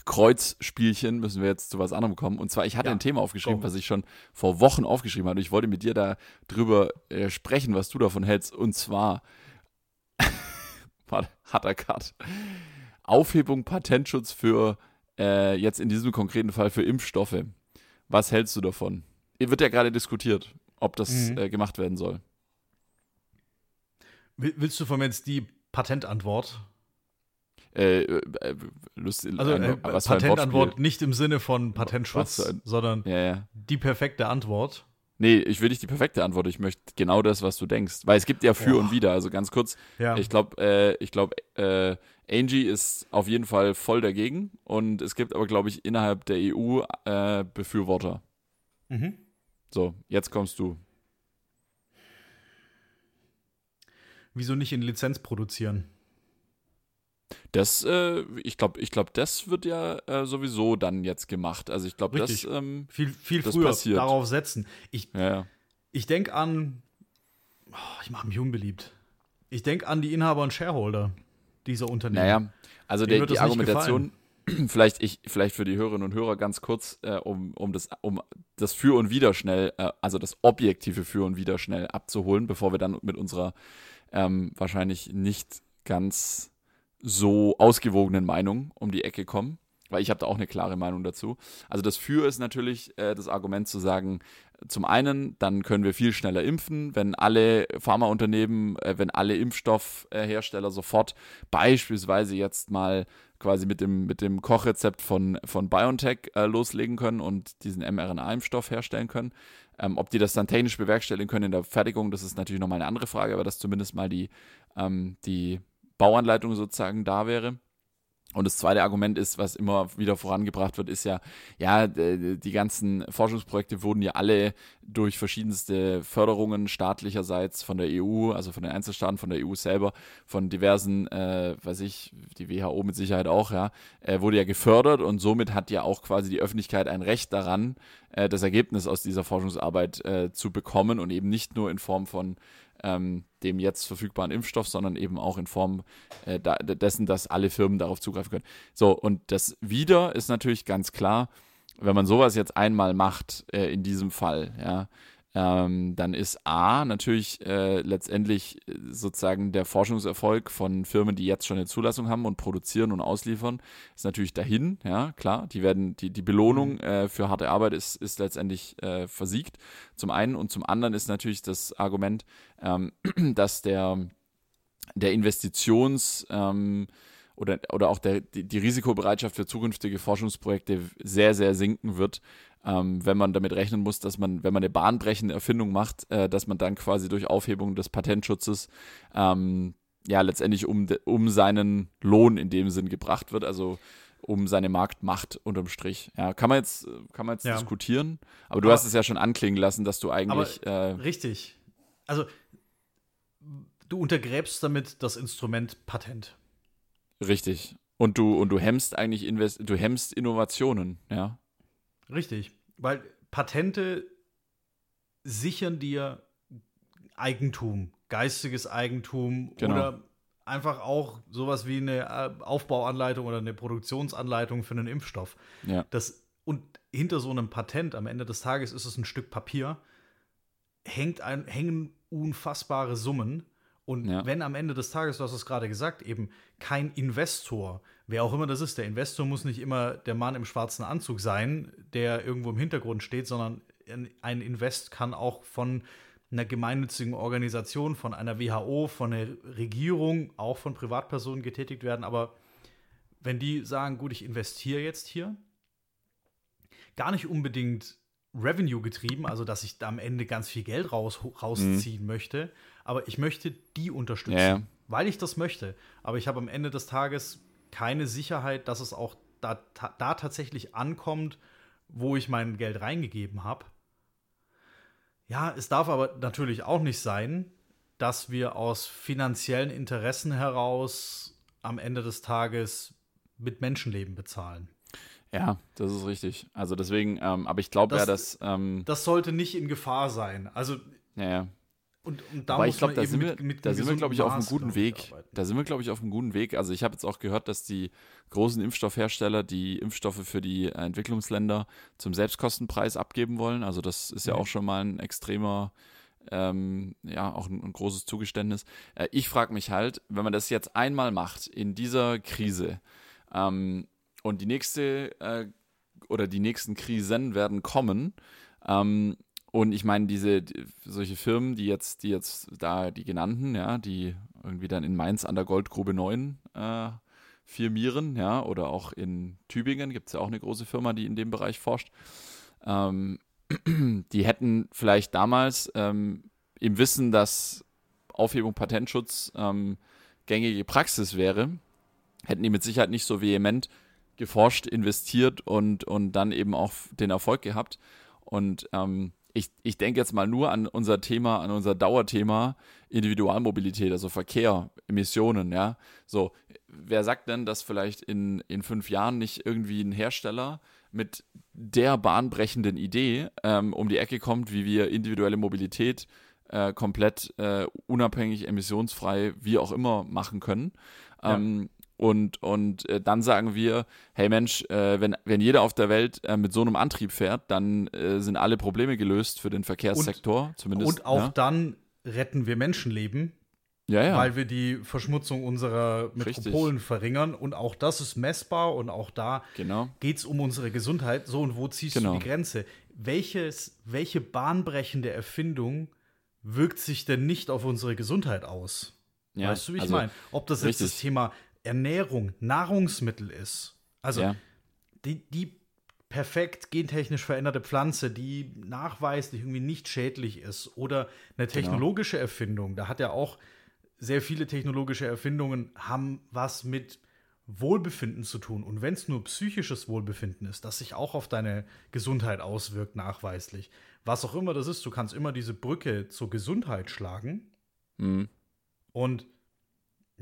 Kreuzspielchen müssen wir jetzt zu was anderem kommen. Und zwar, ich hatte ja, ein Thema aufgeschrieben, go. was ich schon vor Wochen aufgeschrieben hatte. Ich wollte mit dir da drüber äh, sprechen, was du davon hältst. Und zwar, [LAUGHS] harter Cut, Aufhebung Patentschutz für, äh, jetzt in diesem konkreten Fall für Impfstoffe. Was hältst du davon? Wird ja gerade diskutiert, ob das mhm. äh, gemacht werden soll. Willst du von mir jetzt die Patentantwort? Äh, äh, lustig, also äh, Patentantwort nicht im Sinne von Patentschutz, sondern ja, ja. die perfekte Antwort. Nee, ich will nicht die perfekte Antwort, ich möchte genau das, was du denkst. Weil es gibt ja für oh. und wieder. Also ganz kurz, ja. ich glaube, äh, ich glaube, äh, Angie ist auf jeden Fall voll dagegen und es gibt aber, glaube ich, innerhalb der EU äh, Befürworter. Mhm. So, jetzt kommst du. Wieso nicht in Lizenz produzieren? Das, äh, ich glaube, ich glaub, das wird ja äh, sowieso dann jetzt gemacht. Also ich glaube, das ähm, viel, viel das früher passiert. darauf setzen. Ich, ja, ich denke an, oh, ich mache mich unbeliebt. Ich denke an die Inhaber und Shareholder dieser Unternehmen. Naja, also der, die Argumentation, [CLEARS THROAT] vielleicht ich, vielleicht für die Hörerinnen und Hörer ganz kurz, äh, um, um das, um das Für und Wider schnell, äh, also das objektive Für und Wider schnell abzuholen, bevor wir dann mit unserer ähm, wahrscheinlich nicht ganz so ausgewogenen Meinung um die Ecke kommen, weil ich habe da auch eine klare Meinung dazu. Also das Für ist natürlich äh, das Argument zu sagen, zum einen, dann können wir viel schneller impfen, wenn alle Pharmaunternehmen, äh, wenn alle Impfstoffhersteller sofort beispielsweise jetzt mal quasi mit dem, mit dem Kochrezept von, von BioNTech äh, loslegen können und diesen mRNA-Impfstoff herstellen können. Ähm, ob die das dann technisch bewerkstelligen können in der Fertigung, das ist natürlich nochmal eine andere Frage, aber dass zumindest mal die, ähm, die Bauanleitung sozusagen da wäre. Und das zweite Argument ist, was immer wieder vorangebracht wird, ist ja, ja, die ganzen Forschungsprojekte wurden ja alle durch verschiedenste Förderungen staatlicherseits von der EU, also von den Einzelstaaten, von der EU selber, von diversen, äh, weiß ich, die WHO mit Sicherheit auch, ja, äh, wurde ja gefördert und somit hat ja auch quasi die Öffentlichkeit ein Recht daran, äh, das Ergebnis aus dieser Forschungsarbeit äh, zu bekommen und eben nicht nur in Form von ähm, dem jetzt verfügbaren Impfstoff, sondern eben auch in Form äh, dessen, dass alle Firmen darauf zugreifen können. So, und das wieder ist natürlich ganz klar, wenn man sowas jetzt einmal macht, äh, in diesem Fall, ja, ähm, dann ist A natürlich äh, letztendlich äh, sozusagen der Forschungserfolg von Firmen, die jetzt schon eine Zulassung haben und produzieren und ausliefern, ist natürlich dahin, ja, klar. Die werden, die, die Belohnung mhm. äh, für harte Arbeit ist, ist letztendlich äh, versiegt. Zum einen und zum anderen ist natürlich das Argument, ähm, [CLEARS THROAT] dass der, der Investitions- ähm, oder, oder auch der, die, die Risikobereitschaft für zukünftige Forschungsprojekte sehr, sehr sinken wird, ähm, wenn man damit rechnen muss, dass man, wenn man eine bahnbrechende Erfindung macht, äh, dass man dann quasi durch Aufhebung des Patentschutzes ähm, ja letztendlich um, um seinen Lohn in dem Sinn gebracht wird, also um seine Marktmacht unterm Strich. Ja, kann man jetzt, kann man jetzt ja. diskutieren, aber du aber, hast es ja schon anklingen lassen, dass du eigentlich. Aber, äh, richtig. Also du untergräbst damit das Instrument Patent. Richtig. Und du, und du hemmst eigentlich Invest du hemmst Innovationen, ja. Richtig, weil Patente sichern dir Eigentum, geistiges Eigentum genau. oder einfach auch sowas wie eine äh, Aufbauanleitung oder eine Produktionsanleitung für einen Impfstoff. Ja. Das, und hinter so einem Patent am Ende des Tages ist es ein Stück Papier, hängt ein, hängen unfassbare Summen. Und ja. wenn am Ende des Tages, du hast es gerade gesagt, eben kein Investor wer auch immer das ist, der Investor muss nicht immer der Mann im schwarzen Anzug sein, der irgendwo im Hintergrund steht, sondern ein Invest kann auch von einer gemeinnützigen Organisation, von einer WHO, von einer Regierung, auch von Privatpersonen getätigt werden. Aber wenn die sagen, gut, ich investiere jetzt hier, gar nicht unbedingt Revenue getrieben, also dass ich da am Ende ganz viel Geld raus, rausziehen mhm. möchte, aber ich möchte die unterstützen, ja. weil ich das möchte. Aber ich habe am Ende des Tages keine Sicherheit, dass es auch da, da tatsächlich ankommt, wo ich mein Geld reingegeben habe. Ja, es darf aber natürlich auch nicht sein, dass wir aus finanziellen Interessen heraus am Ende des Tages mit Menschenleben bezahlen. Ja, das ist richtig. Also deswegen, ähm, aber ich glaube ja, dass. Ähm, das sollte nicht in Gefahr sein. Also. Ja, ja. Und, und da Aber ich glaube, da sind wir, mit, da sind wir, glaube ich, auf einem guten Weg. Da sind wir, glaube ich, auf einem guten Weg. Also ich habe jetzt auch gehört, dass die großen Impfstoffhersteller die Impfstoffe für die Entwicklungsländer zum Selbstkostenpreis abgeben wollen. Also das ist ja mhm. auch schon mal ein extremer, ähm, ja, auch ein, ein großes Zugeständnis. Äh, ich frage mich halt, wenn man das jetzt einmal macht in dieser Krise ähm, und die nächste äh, oder die nächsten Krisen werden kommen, ähm, und ich meine, diese, die, solche Firmen, die jetzt, die jetzt da, die genannten, ja, die irgendwie dann in Mainz an der Goldgrube 9 äh, firmieren, ja, oder auch in Tübingen gibt es ja auch eine große Firma, die in dem Bereich forscht. Ähm, [CLEARS THROAT] die hätten vielleicht damals ähm, im Wissen, dass Aufhebung Patentschutz ähm, gängige Praxis wäre, hätten die mit Sicherheit nicht so vehement geforscht, investiert und, und dann eben auch den Erfolg gehabt. Und ähm, ich, ich denke jetzt mal nur an unser Thema, an unser Dauerthema Individualmobilität, also Verkehr, Emissionen, ja. So, wer sagt denn, dass vielleicht in, in fünf Jahren nicht irgendwie ein Hersteller mit der bahnbrechenden Idee ähm, um die Ecke kommt, wie wir individuelle Mobilität äh, komplett äh, unabhängig, emissionsfrei, wie auch immer machen können. Ähm, und, und äh, dann sagen wir, hey Mensch, äh, wenn, wenn jeder auf der Welt äh, mit so einem Antrieb fährt, dann äh, sind alle Probleme gelöst für den Verkehrssektor und, zumindest. Und auch ja. dann retten wir Menschenleben. Ja, ja. Weil wir die Verschmutzung unserer Metropolen Richtig. verringern. Und auch das ist messbar und auch da genau. geht es um unsere Gesundheit. So, und wo ziehst genau. du die Grenze? Welches, welche bahnbrechende Erfindung wirkt sich denn nicht auf unsere Gesundheit aus? Ja, weißt du, wie ich also, meine? Ob das jetzt das Thema Ernährung, Nahrungsmittel ist. Also ja. die, die perfekt gentechnisch veränderte Pflanze, die nachweislich irgendwie nicht schädlich ist oder eine genau. technologische genau. Erfindung, da hat ja auch sehr viele technologische Erfindungen haben was mit Wohlbefinden zu tun. Und wenn es nur psychisches Wohlbefinden ist, das sich auch auf deine Gesundheit auswirkt, nachweislich. Was auch immer das ist, du kannst immer diese Brücke zur Gesundheit schlagen. Mhm. Und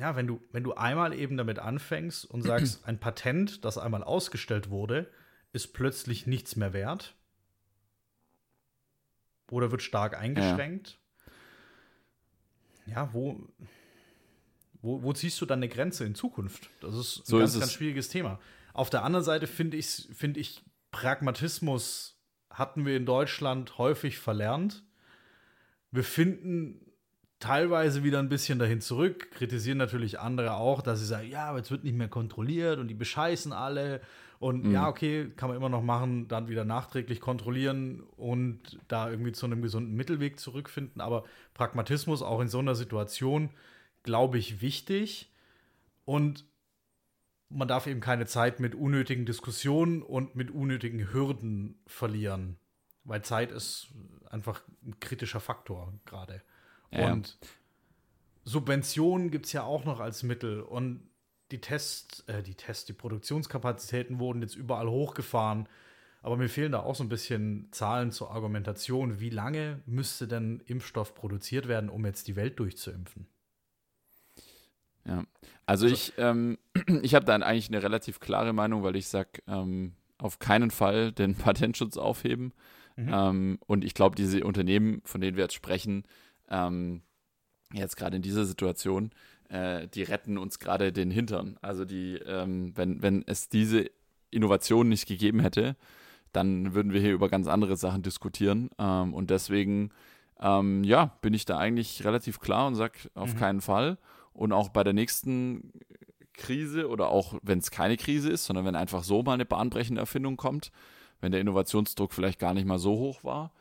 ja, wenn du, wenn du einmal eben damit anfängst und sagst, [CLEARS THROAT] ein Patent, das einmal ausgestellt wurde, ist plötzlich nichts mehr wert oder wird stark eingeschränkt. Ja, ja wo, wo, wo ziehst du dann eine Grenze in Zukunft? Das ist ein So ganz, ist ganz schwieriges Thema. Auf der anderen Seite finde ich, find ich, Pragmatismus hatten wir in Deutschland häufig verlernt. Wir finden teilweise wieder ein bisschen dahin zurück, kritisieren natürlich andere auch, dass sie sagen, ja, aber jetzt wird nicht mehr kontrolliert und die bescheißen alle. Und Mhm. ja, okay, kann man immer noch machen, dann wieder nachträglich kontrollieren und da irgendwie zu einem gesunden Mittelweg zurückfinden. Aber Pragmatismus auch in so einer Situation, glaube ich, wichtig. Und man darf eben keine Zeit mit unnötigen Diskussionen und mit unnötigen Hürden verlieren. Weil Zeit ist einfach ein kritischer Faktor gerade. Ja. Und Subventionen gibt es ja auch noch als Mittel. Und die Tests, äh, die Tests, die Produktionskapazitäten wurden jetzt überall hochgefahren. Aber mir fehlen da auch so ein bisschen Zahlen zur Argumentation. Wie lange müsste denn Impfstoff produziert werden, um jetzt die Welt durchzuimpfen? Ja. Also ich, ähm, [CLEARS THROAT] ich habe da eigentlich eine relativ klare Meinung, weil ich sage, ähm, auf keinen Fall den [LAUGHS] Patentschutz aufheben. Mhm. Ähm, und ich glaube, diese Unternehmen, von denen wir jetzt sprechen, ähm, jetzt gerade in dieser Situation, äh, die retten uns gerade den Hintern. Also die, ähm, wenn, wenn es diese Innovation nicht gegeben hätte, dann würden wir hier über ganz andere Sachen diskutieren. Ähm, und deswegen, ähm, ja, bin ich da eigentlich relativ klar und sage auf Mhm. keinen Fall. Und auch bei der nächsten Krise oder auch wenn es keine Krise ist, sondern wenn einfach so mal eine bahnbrechende Erfindung kommt, wenn der Innovationsdruck vielleicht gar nicht mal so hoch war,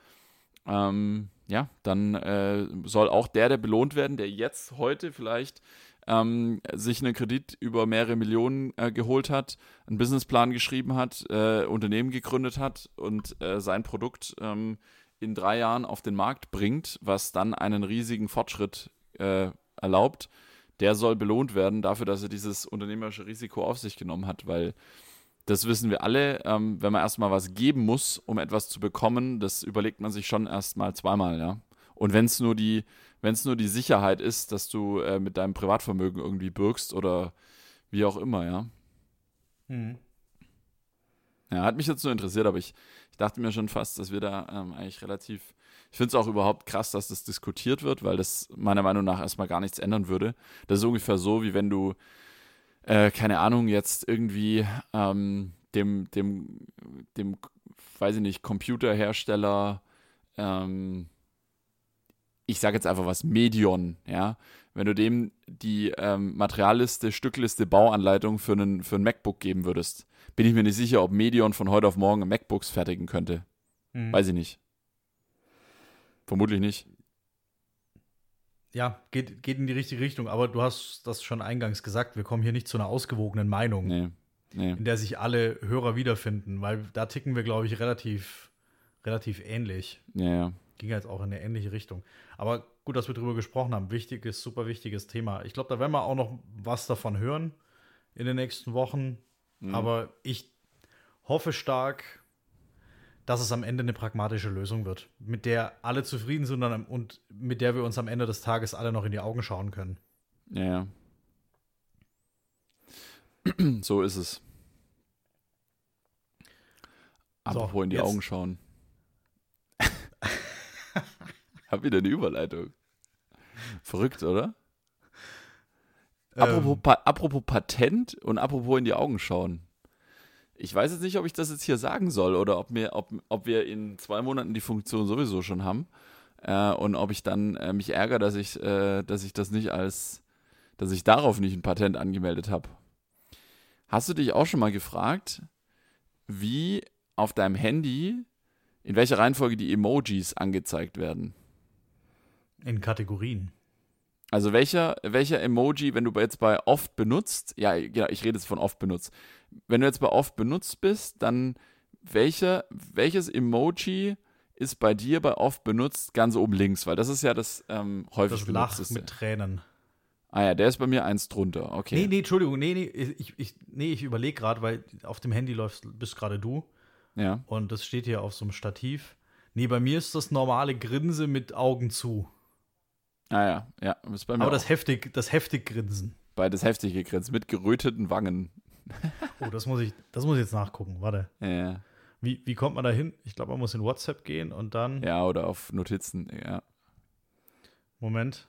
ähm, ja, dann äh, soll auch der, der belohnt werden, der jetzt heute vielleicht ähm, sich einen Kredit über mehrere Millionen äh, geholt hat, einen Businessplan geschrieben hat, äh, Unternehmen gegründet hat und äh, sein Produkt ähm, in drei Jahren auf den Markt bringt, was dann einen riesigen Fortschritt äh, erlaubt, der soll belohnt werden dafür, dass er dieses unternehmerische Risiko auf sich genommen hat, weil das wissen wir alle, ähm, wenn man erstmal was geben muss, um etwas zu bekommen, das überlegt man sich schon erstmal zweimal, ja. Und wenn es nur die, wenn es nur die Sicherheit ist, dass du äh, mit deinem Privatvermögen irgendwie bürgst oder wie auch immer, ja. Mhm. Ja, hat mich jetzt nur interessiert, aber ich, ich dachte mir schon fast, dass wir da ähm, eigentlich relativ. Ich finde es auch überhaupt krass, dass das diskutiert wird, weil das meiner Meinung nach erstmal gar nichts ändern würde. Das ist ungefähr so, wie wenn du, äh, keine Ahnung, jetzt irgendwie ähm, dem, dem, dem, weiß ich nicht, Computerhersteller, ähm, ich sage jetzt einfach was, Medion, ja, wenn du dem die ähm, Materialliste, Stückliste, Bauanleitung für einen, für ein MacBook geben würdest, bin ich mir nicht sicher, ob Medion von heute auf morgen MacBooks fertigen könnte. Mhm. Weiß ich nicht. Vermutlich nicht. Ja, geht, geht in die richtige Richtung, aber du hast das schon eingangs gesagt, wir kommen hier nicht zu einer ausgewogenen Meinung, Nee. Nee. in der sich alle Hörer wiederfinden, weil da ticken wir, glaube ich, relativ, relativ ähnlich. Ja, ja. Ging jetzt auch in eine ähnliche Richtung. Aber gut, dass wir drüber gesprochen haben. Wichtiges, super wichtiges Thema. Ich glaube, da werden wir auch noch was davon hören in den nächsten Wochen. Mhm. Aber ich hoffe stark, dass es am Ende eine pragmatische Lösung wird, mit der alle zufrieden sind und- mit der wir uns am Ende des Tages alle noch in die Augen schauen können. Ja. [CLEARS THROAT] So ist es. Apropos in die jetzt- Augen schauen. [LAUGHS] Hab wieder eine Überleitung. Verrückt, oder? Apropos, Ähm, pa apropos Patent und apropos in die Augen schauen. Ich weiß jetzt nicht, ob ich das jetzt hier sagen soll oder ob, mir, ob, ob wir in zwei Monaten die Funktion sowieso schon haben äh, und ob ich dann äh, mich ärgere, dass ich, äh, dass ich das nicht als, dass ich darauf nicht ein Patent angemeldet habe. Hast du dich auch schon mal gefragt, wie auf deinem Handy, in welcher Reihenfolge die Emojis angezeigt werden? in Kategorien. Also welcher, welcher Emoji, wenn du jetzt bei oft benutzt, ja, ja, ich rede jetzt von oft benutzt. Wenn du jetzt bei oft benutzt bist, dann welcher, welches Emoji ist bei dir bei oft benutzt ganz oben links? Weil das ist ja das ähm, häufig Das Lach mit Tränen. Ah ja, der ist bei mir eins drunter. Okay. Nee, nee, Entschuldigung, nee, nee, ich, ich, nee, ich überlege gerade, weil auf dem Handy läufst, bist gerade du. Ja. Und das steht hier auf so einem Stativ. Nee, bei mir ist das normale Grinse mit Augen zu. Ah ja, ja, ist bei mir Aber auch. das heftig, das heftig Grinsen. beides heftig gegrinst mit geröteten Wangen. Oh, das muss ich, das muss ich jetzt nachgucken. Warte. Ja, Wie, wie kommt man da hin? Ich glaube, man muss in WhatsApp gehen und dann. ja, oder auf Notizen. Ja. Moment.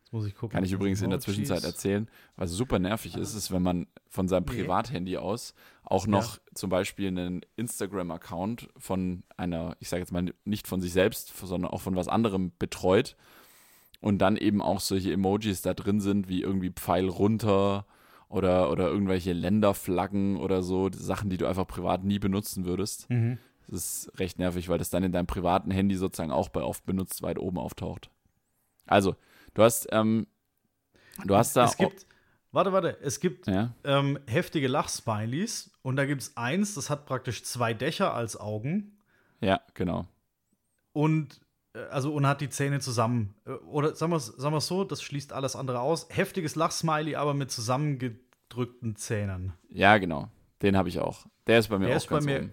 Jetzt muss ich gucken. Kann ich übrigens in der. Zwischenzeit erzählen. Was super nervig ist, ist, wenn man von seinem. Privathandy aus auch noch zum Beispiel einen Instagram-Account von einer, ich sage jetzt mal nicht von sich selbst, sondern auch von was anderem betreut und dann eben auch solche Emojis da drin sind, wie irgendwie Pfeil runter oder, oder irgendwelche Länderflaggen oder so, Sachen, die du einfach privat nie benutzen würdest. Mhm. Das ist recht nervig, weil das dann in deinem privaten Handy sozusagen auch bei oft benutzt weit oben auftaucht. Also, du hast, ähm, du hast da. Es gibt, warte, warte, es gibt ja, ähm, heftige Lachsmileys und da gibt es eins, das hat praktisch zwei Dächer als Augen ja, genau. und also und hat die Zähne zusammen. Äh, Oder sagen wir es sagen wir's so, das schließt alles andere aus. Heftiges Lachsmiley, aber mit zusammengedrückten Zähnen. Ja, genau. Den habe ich auch. Der ist bei mir Der auch ist bei ganz mir oben.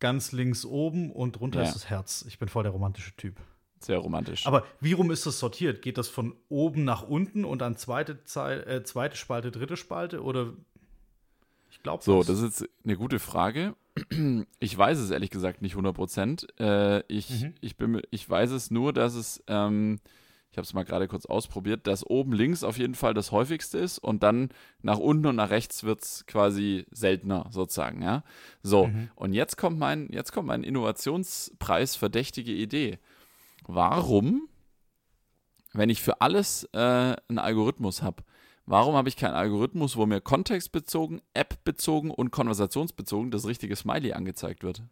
ganz links oben und drunter Ja. ist das Herz. Ich bin voll der romantische Typ. Sehr romantisch. Aber wie rum ist das sortiert? Geht das von oben nach unten und dann zweite, Zei äh, zweite Spalte, dritte Spalte? Oder ich glaube so, das ist jetzt eine gute Frage. Ich weiß es ehrlich gesagt nicht 100 Prozent. Äh, ich, Mhm. ich, bin ich weiß es nur, dass es, ähm, ich habe es mal gerade kurz ausprobiert, dass oben links auf jeden Fall das häufigste ist und dann nach unten und nach rechts wird es quasi seltener sozusagen. Ja? So, Mhm. und jetzt kommt mein, jetzt kommt mein Innovationspreis verdächtige Idee. Warum, wenn ich für alles äh, einen Algorithmus habe, warum habe ich keinen Algorithmus, wo mir kontextbezogen, App-bezogen und konversationsbezogen das richtige Smiley angezeigt wird?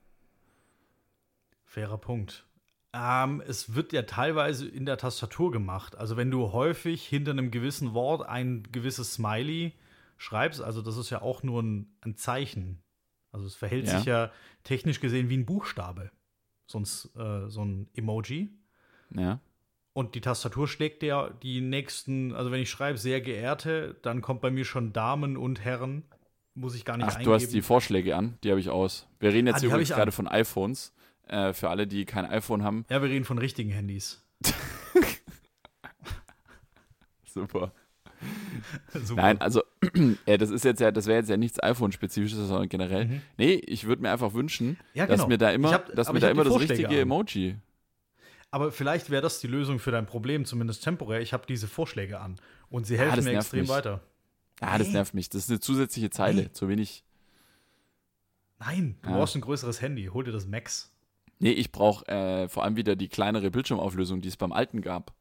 Fairer Punkt. Ähm, es wird ja teilweise in der Tastatur gemacht. Also wenn du häufig hinter einem gewissen Wort ein gewisses Smiley schreibst, also das ist ja auch nur ein, ein Zeichen. Also es verhält Ja. sich ja technisch gesehen wie ein Buchstabe. Sonst äh, so ein Emoji. Ja. Und die Tastatur schlägt ja die nächsten, also wenn ich schreibe, sehr geehrte, dann kommt bei mir schon Damen und Herren. Muss ich gar nicht Ach, eingeben. du hast die Vorschläge an, die habe ich aus. Wir reden Ah, jetzt die hab übrigens ich an. gerade von iPhones. Äh, für alle, die kein iPhone haben. ja, wir reden von richtigen Handys. [LAUGHS] Super. Super. Nein, also [CLEARS THROAT] äh, das ist jetzt ja, das wäre jetzt ja nichts iPhone-spezifisches, sondern generell. Mhm. Nee, ich würde mir einfach wünschen, Ja, dass genau. mir da immer, hab- dass mir da immer das richtige an. Emoji. Aber vielleicht wäre das die Lösung für dein Problem, zumindest temporär. Ich habe diese Vorschläge an und sie Ah, helfen das mir nervt extrem mich. weiter. Ah, das Nee. nervt mich. Das ist eine zusätzliche Zeile, Nee. zu wenig. Nein, du Ja. brauchst ein größeres Handy. Hol dir das Max. Nee, ich brauche äh, vor allem wieder die kleinere Bildschirmauflösung, die es beim alten gab.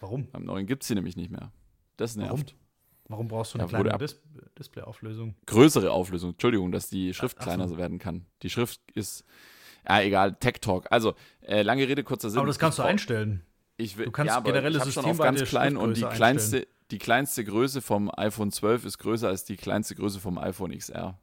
Warum? Beim neuen gibt es sie nämlich nicht mehr. Das nervt. Warum? Warum brauchst du eine Ja, wurde kleine ab- Dis Displayauflösung? Größere Auflösung, Entschuldigung, dass die Schrift Ach so. kleiner werden kann. Die Schrift ist, ja egal, Tech Talk. Also, äh, lange Rede, kurzer Sinn. Aber das kannst du einstellen. Ich will, Du kannst ja, aber generelle ich hab schon auf ganz klein und die kleinste, die kleinste Größe vom iPhone 12 ist größer als die kleinste Größe vom iPhone XR.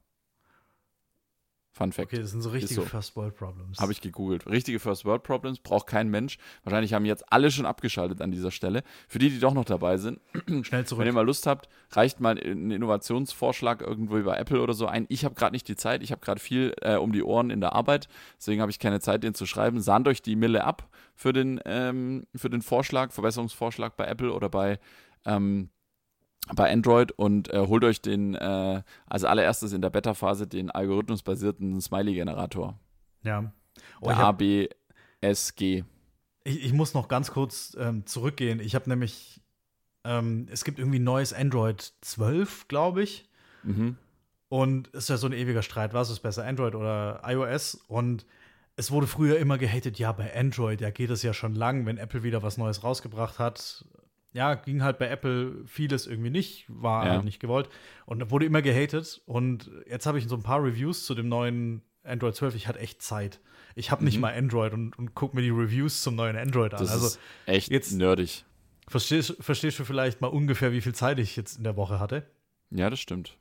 Fun Fact. Okay, das sind so richtige so. First World Problems. Habe ich gegoogelt. Richtige First World Problems braucht kein Mensch. Wahrscheinlich haben jetzt alle schon abgeschaltet an dieser Stelle. Für die, die doch noch dabei sind, [CLEARS THROAT] Schnell zurück. wenn ihr mal Lust habt, reicht mal ein Innovationsvorschlag irgendwo bei Apple oder so ein. Ich habe gerade nicht die Zeit. Ich habe gerade viel äh, um die Ohren in der Arbeit. Deswegen habe ich keine Zeit, den zu schreiben. Sahnt euch die Mille ab für den, ähm, für den Vorschlag, Verbesserungsvorschlag bei Apple oder bei, ähm, bei Android und äh, holt euch den, äh, als allererstes in der Beta-Phase den algorithmusbasierten Smiley-Generator. ja. Oh, ABSG. ich, ich muss noch ganz kurz ähm, zurückgehen. Ich habe nämlich, ähm, es gibt irgendwie ein neues Android 12, glaube ich. Mhm. Und es ist ja so ein ewiger Streit, was ist besser, Android oder iOS? Und es wurde früher immer gehatet, ja, bei Android, ja, geht es ja schon lang, wenn Apple wieder was Neues rausgebracht hat. Ja, ging halt bei Apple vieles irgendwie nicht, war Ja. halt nicht gewollt. Und wurde immer gehatet. Und jetzt habe ich so ein paar Reviews zu dem neuen Android 12. Ich hatte echt Zeit. Ich habe nicht Mhm. mal Android und, und gucke mir die Reviews zum neuen Android an. Das also ist echt jetzt- nerdig. verstehst, verstehst du vielleicht mal ungefähr, wie viel Zeit ich jetzt in der Woche hatte? Ja, das stimmt.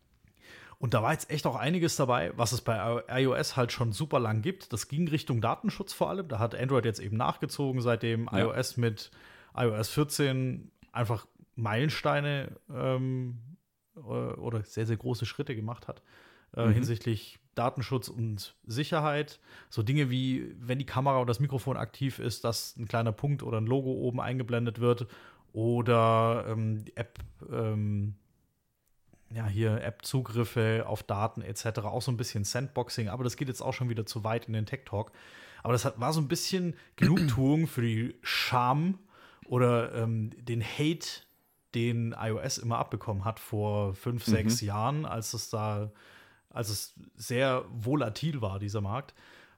Und da war jetzt echt auch einiges dabei, was es bei iOS halt schon super lang gibt. Das ging Richtung Datenschutz vor allem. Da hat Android jetzt eben nachgezogen, seitdem Ja. iOS mit iOS 14 einfach Meilensteine ähm, oder sehr, sehr große Schritte gemacht hat äh, mhm. hinsichtlich Datenschutz und Sicherheit. So Dinge wie, wenn die Kamera oder das Mikrofon aktiv ist, dass ein kleiner Punkt oder ein Logo oben eingeblendet wird oder ähm, App, ähm, ja, hier App-Zugriffe auf Daten etc. Auch so ein bisschen Sandboxing, aber das geht jetzt auch schon wieder zu weit in den Tech Talk. Aber das hat, war so ein bisschen Genugtuung für die Scham oder ähm, den Hate, den iOS immer abbekommen hat vor fünf, mhm. sechs Jahren, als es da, als es sehr volatil war, dieser Markt.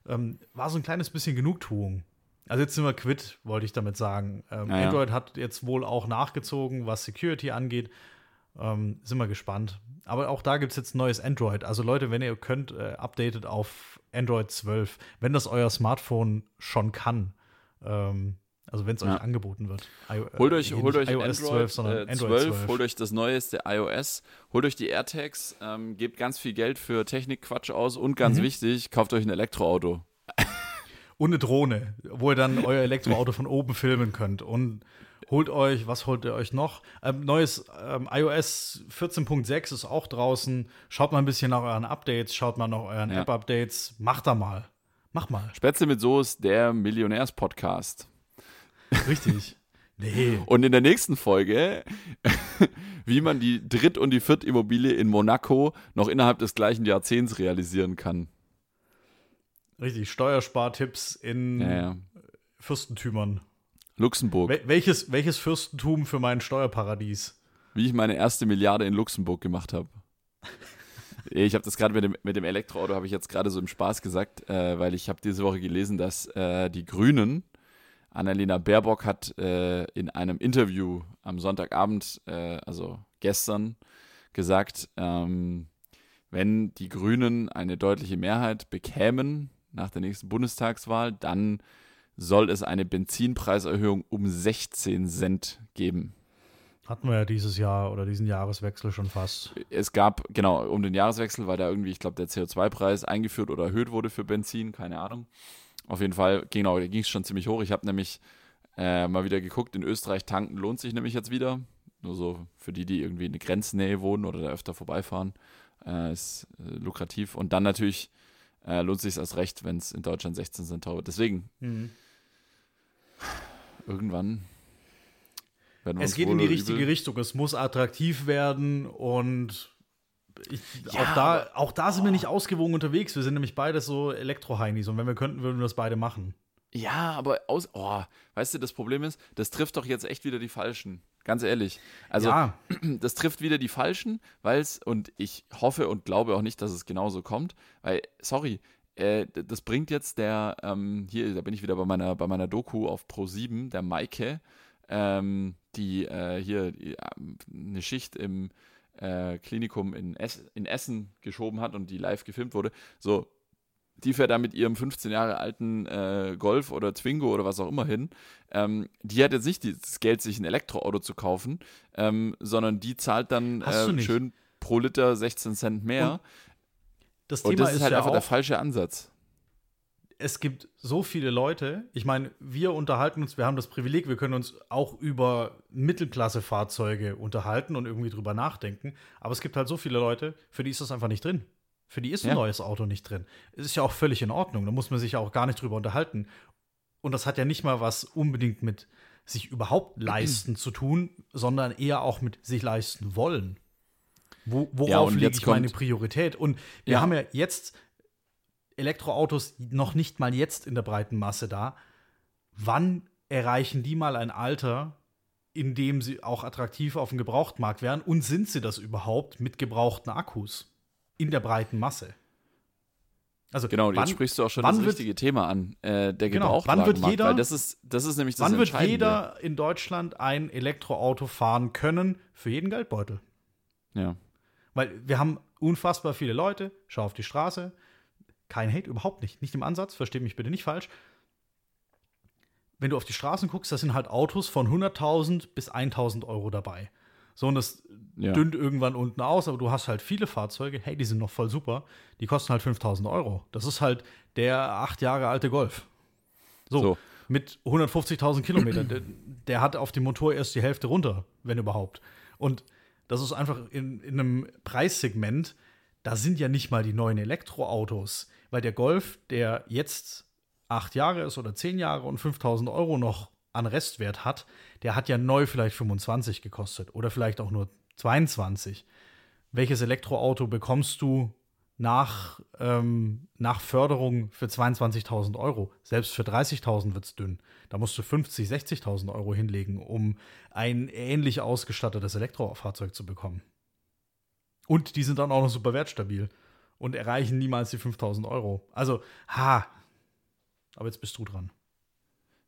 Ähm, war so ein kleines bisschen Genugtuung. Also jetzt sind wir quitt, wollte ich damit sagen. Ähm, ja, Android hat jetzt wohl auch nachgezogen, was Security angeht. Ähm, sind wir gespannt. Aber auch da gibt es jetzt neues Android. Also Leute, wenn ihr könnt, äh, updatet auf Android 12, wenn das euer Smartphone schon kann. Ähm, also wenn es ja. euch angeboten wird. I holt euch, holt euch iOS Android, 12, sondern äh, Android 12, 12, holt euch das neueste iOS, holt euch die AirTags, ähm, gebt ganz viel Geld für Technikquatsch aus und ganz mhm. wichtig, kauft euch ein Elektroauto. und eine Drohne, wo ihr dann euer Elektroauto von oben filmen könnt. Und holt euch, was holt ihr euch noch? Ähm, neues ähm, iOS 14.6 ist auch draußen. Schaut mal ein bisschen nach euren Updates, schaut mal nach euren ja. App-Updates. Macht da mal. Mach mal. Spätzle mit Soße, der Millionärs-Podcast. Richtig. Nee. Und in der nächsten Folge, [LAUGHS] wie man die Dritt- und die Viertimmobilie in Monaco noch innerhalb des gleichen Jahrzehnts realisieren kann. Richtig, Steuerspartipps in ja, ja. Fürstentümern. Luxemburg. Wel welches, welches Fürstentum für mein Steuerparadies? Wie ich meine erste Milliarde in Luxemburg gemacht habe. [LAUGHS] ich habe das gerade mit dem, mit dem Elektroauto, habe ich jetzt gerade so im Spaß gesagt, äh, weil ich habe diese Woche gelesen, dass äh, die Grünen, Annalena Baerbock hat äh, in einem Interview am Sonntagabend, äh, also gestern, gesagt, ähm, wenn die Grünen eine deutliche Mehrheit bekämen nach der nächsten Bundestagswahl, dann soll es eine Benzinpreiserhöhung um 16 Cent geben. Hatten wir ja dieses Jahr oder diesen Jahreswechsel schon fast. Es gab, genau, um den Jahreswechsel, weil da irgendwie, ich glaube, der CO2-Preis eingeführt oder erhöht wurde für Benzin, keine Ahnung. Auf jeden Fall, genau, da ging es schon ziemlich hoch. Ich habe nämlich äh, mal wieder geguckt, in Österreich tanken lohnt sich nämlich jetzt wieder. Nur so für die, die irgendwie in der Grenznähe wohnen oder da öfter vorbeifahren, äh, ist äh, lukrativ. Und dann natürlich äh, lohnt sich erst recht, wenn es in Deutschland 16 Cent teuer wird. Deswegen, mhm irgendwann werden wir Es geht in die richtige. Richtung. Es muss attraktiv werden und ich, ja, auch, da, auch da sind wir nicht ausgewogen unterwegs. Wir sind nämlich beide so Elektro-Heinis und wenn wir könnten, würden wir das beide machen. Ja, aber aus, oh, weißt du, das Problem ist, das trifft doch jetzt echt wieder die Falschen. Ganz ehrlich. Also, ja. [CLEARS THROAT] das trifft wieder die Falschen, weil es, und ich hoffe und glaube auch nicht, dass es genauso kommt, weil, sorry, äh, das bringt jetzt der, ähm, hier, da bin ich wieder bei meiner, bei meiner Doku auf Pro7, der Maike, ähm, die äh, hier die, äh, eine Schicht im äh, Klinikum in, es in Essen geschoben hat und die live gefilmt wurde. So, die fährt da mit ihrem 15 Jahre alten äh, Golf oder Twingo oder was auch immer hin. Ähm, die hat jetzt nicht das Geld, sich ein Elektroauto zu kaufen, ähm, sondern die zahlt dann äh, schön pro Liter 16 Cent mehr. Und das Thema Und das ist, ist halt ja einfach der falsche Ansatz. Es gibt so viele Leute, ich meine, wir unterhalten uns, wir haben das Privileg, wir können uns auch über Mittelklasse-Fahrzeuge unterhalten und irgendwie drüber nachdenken. Aber es gibt halt so viele Leute, für die ist das einfach nicht drin. Für die ist ein ja. neues Auto nicht drin. Es ist ja auch völlig in Ordnung, da muss man sich ja auch gar nicht drüber unterhalten. Und das hat ja nicht mal was unbedingt mit sich überhaupt [CLEARS THROAT] leisten zu tun, sondern eher auch mit sich leisten wollen. Wo, worauf ja, lege ich meine Priorität? Und wir ja. haben ja jetzt Elektroautos noch nicht mal jetzt in der breiten Masse da. Wann erreichen die mal ein Alter, in dem sie auch attraktiv auf dem Gebrauchtmarkt wären? Und sind sie das überhaupt mit gebrauchten Akkus in der breiten Masse? Also genau, wann, jetzt sprichst du auch schon das richtige wird, Thema an, äh, der genau, wann wird jeder, weil das ist, das ist nämlich das Wann wird jeder in Deutschland ein Elektroauto fahren können für jeden Geldbeutel? Ja. Weil wir haben unfassbar viele Leute, schau auf die Straße, kein Hate, überhaupt nicht, nicht im Ansatz, versteh mich bitte nicht falsch. Wenn du auf die Straßen guckst, da sind halt Autos von 100.000 bis 1.000 Euro dabei. So, und das ja. dünnt irgendwann unten aus, aber du hast halt viele Fahrzeuge, hey, die sind noch voll super, die kosten halt 5000 Euro. Das ist halt der acht Jahre alte Golf. So, so. mit 150.000 Kilometern, der, der, hat auf dem Motor erst die Hälfte runter, wenn überhaupt. Und das ist einfach in, in einem Preissegment, da sind ja nicht mal die neuen Elektroautos, weil der Golf, der jetzt acht Jahre ist oder zehn Jahre und 5000 Euro noch an Restwert hat, der hat ja neu vielleicht 25 gekostet oder vielleicht auch nur 22. Welches Elektroauto bekommst du nach, ähm, nach Förderung für 22.000 Euro? Selbst für 30.000 wird es dünn. Da musst du 50, 60.000 Euro hinlegen, um ein ähnlich ausgestattetes Elektrofahrzeug zu bekommen. Und die sind dann auch noch super wertstabil und erreichen niemals die 5000 Euro. Also, ha. Aber jetzt bist du dran.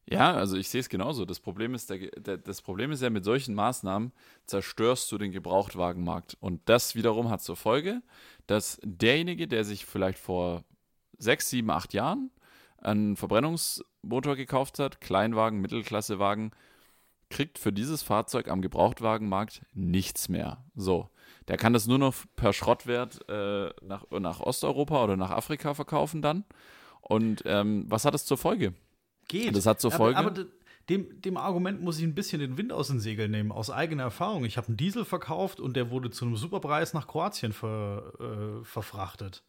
Ja, also ich sehe es genauso. Das Problem, ist, der, der, das Problem ist ja, mit solchen Maßnahmen zerstörst du den Gebrauchtwagenmarkt. Und das wiederum hat zur Folge, dass derjenige, der sich vielleicht vor sechs, sieben, acht Jahren einen Verbrennungsmotor gekauft hat, Kleinwagen, Mittelklassewagen, kriegt für dieses Fahrzeug am Gebrauchtwagenmarkt nichts mehr. So. Der kann das nur noch per Schrottwert äh, nach, nach Osteuropa oder nach Afrika verkaufen dann. Und ähm, was hat das zur Folge? Geht. Das hat zur Folge. Aber, aber dem, dem Argument muss ich ein bisschen den Wind aus den Segeln nehmen, aus eigener Erfahrung. Ich habe einen Diesel verkauft und der wurde zu einem Superpreis nach Kroatien ver, äh, verfrachtet.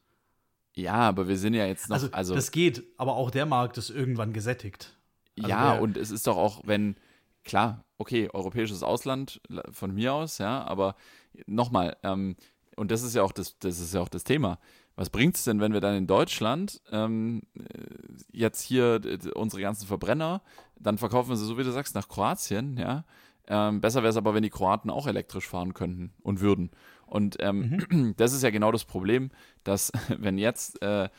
Ja, aber wir sind ja jetzt noch. Also, also, das geht, aber auch der Markt ist irgendwann gesättigt. Also ja, und es ist doch auch, wenn, klar, okay, europäisches Ausland von mir aus, ja, aber nochmal, ähm, und das ist ja auch das, das ist ja auch das Thema was bringt es denn, wenn wir dann in Deutschland ähm, äh, jetzt hier unsere ganzen Verbrenner, dann verkaufen wir sie, so wie du sagst, nach Kroatien, ja. Ähm, besser wäre es aber, wenn die Kroaten auch elektrisch fahren könnten und würden. Und ähm, mhm. [CLEARS THROAT] das ist ja genau das Problem, dass [LAUGHS] wenn jetzt, äh,